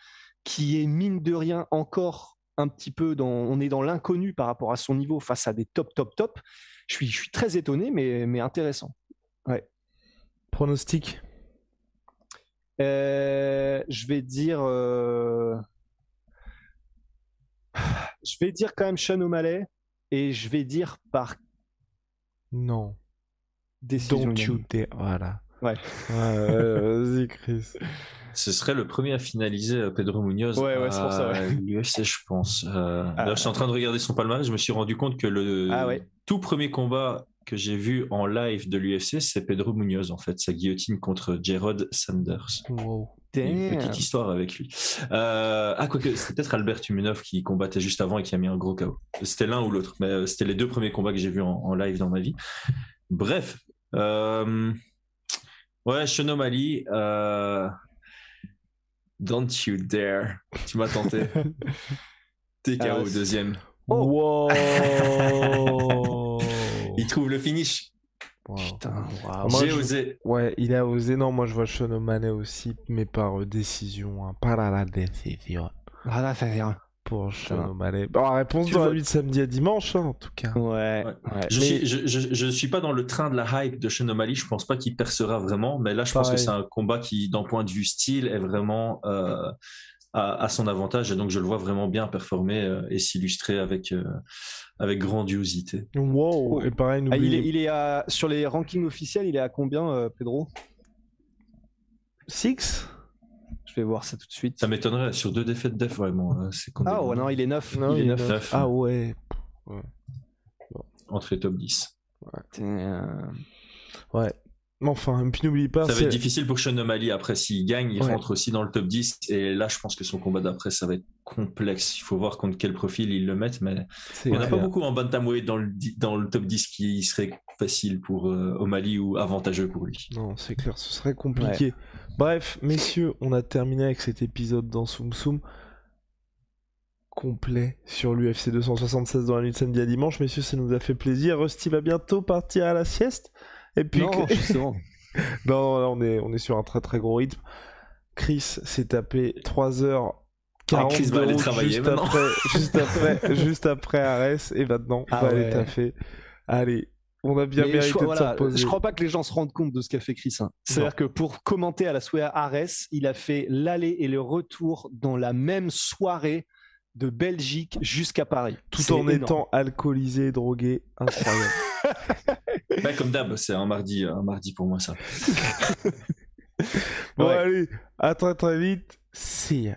qui est mine de rien encore un petit peu dans, on est dans l'inconnu par rapport à son niveau face à des top, top, top. Je suis, je suis très étonné, mais, mais intéressant. Pronostic Euh, je vais dire, euh, je vais dire quand même Sean O'Malley et je vais dire par Non. décision. Don't unanime. you dare. Voilà. Ouais. Vas-y, Chris. Ce serait le premier à finaliser euh, Pedro Munoz Ouais, ouais, c'est pour ça, ouais. à l'UFC, je pense. Euh, Ah. D'ailleurs, je suis en train de regarder son palmarès. Je me suis rendu compte que le Ah ouais. tout premier combat que j'ai vu en live de l'UFC, c'est Pedro Munoz, en fait, sa guillotine contre Gerard Sanders. Wow. Une petite histoire avec lui. Euh, ah, quoique, c'était peut-être Albert Tumenov qui combattait juste avant et qui a mis un gros KO. C'était l'un ou l'autre, mais euh, c'était les deux premiers combats que j'ai vus en, en live dans ma vie. Bref. Euh, ouais, Sean O'Malley, euh, Don't you dare. Tu m'as tenté. TKO Ah, deuxième. Wow. Il trouve le finish. Wow. Putain. Moi, J'ai je- osé. Ouais, il a osé. Non, moi je vois Sean O'Malley aussi, mais par euh, décision. Hein. Par la décision. Ah, là, ça rien. Pour Sean. O'Malley. Bon, réponse Tu dans la nuit de samedi à dimanche, hein, en tout cas. Ouais. Ouais. ouais. Je, Mais- suis, je, je, je suis pas dans le train de la hype de Sean O'Malley. Je pense pas qu'il percera vraiment, mais là, je pense que c'est un combat qui, d'un point de vue style, est vraiment euh, à, à son avantage. Et donc, je le vois vraiment bien performer euh, et s'illustrer avec, euh, avec grandiosité. Wow. Oh. Et pareil, Ah, il est, il est à, sur les rankings officiels, il est à combien, euh, Pedro? Six? Je vais voir ça tout de suite. Ça m'étonnerait sur deux défaites def, vraiment. C'est Ah ouais, non, il est 9. Non, il est il est 9. neuf. Ah ouais. entre les top 10. Ouais. Enfin, et puis n'oubliez pas. Ça va être difficile pour Sean O'Malley. Après, s'il gagne, il Ouais. rentre aussi dans le top 10. Et là, je pense que son combat d'après, ça va être complexe. Il faut voir contre quel profil ils le mettent. Mais c'est on n'a pas clair. beaucoup en bantamweight dans le, dans le top 10 qui serait facile pour euh, O'Malley ou avantageux pour lui. Non, c'est clair, ce serait compliqué. Bref, messieurs, on a terminé avec cet épisode dans Soum Soum complet sur l'UFC 276 dans la nuit de samedi à dimanche. Messieurs, ça nous a fait plaisir. Rusty va bientôt partir à la sieste. Et puis, Non, justement. non, là, on est, on est sur un très très gros rythme. Chris s'est tapé 3h40 Ah, Chris va aller travailler juste maintenant. après, juste après, juste après Arès et maintenant Ah on va aller taffer. Allez, on a bien Mais mérité je, de voilà, je crois pas que les gens se rendent compte de ce qu'a fait Chris. hein. C'est-à-dire que pour commenter à la soirée Arès, il a fait l'aller et le retour dans la même soirée de Belgique jusqu'à Paris. tout en énorme. étant alcoolisé, drogué, incroyable. Bah, comme d'hab, c'est un mardi, un mardi pour moi ça. bon Ouais. allez, à très très vite, see ya.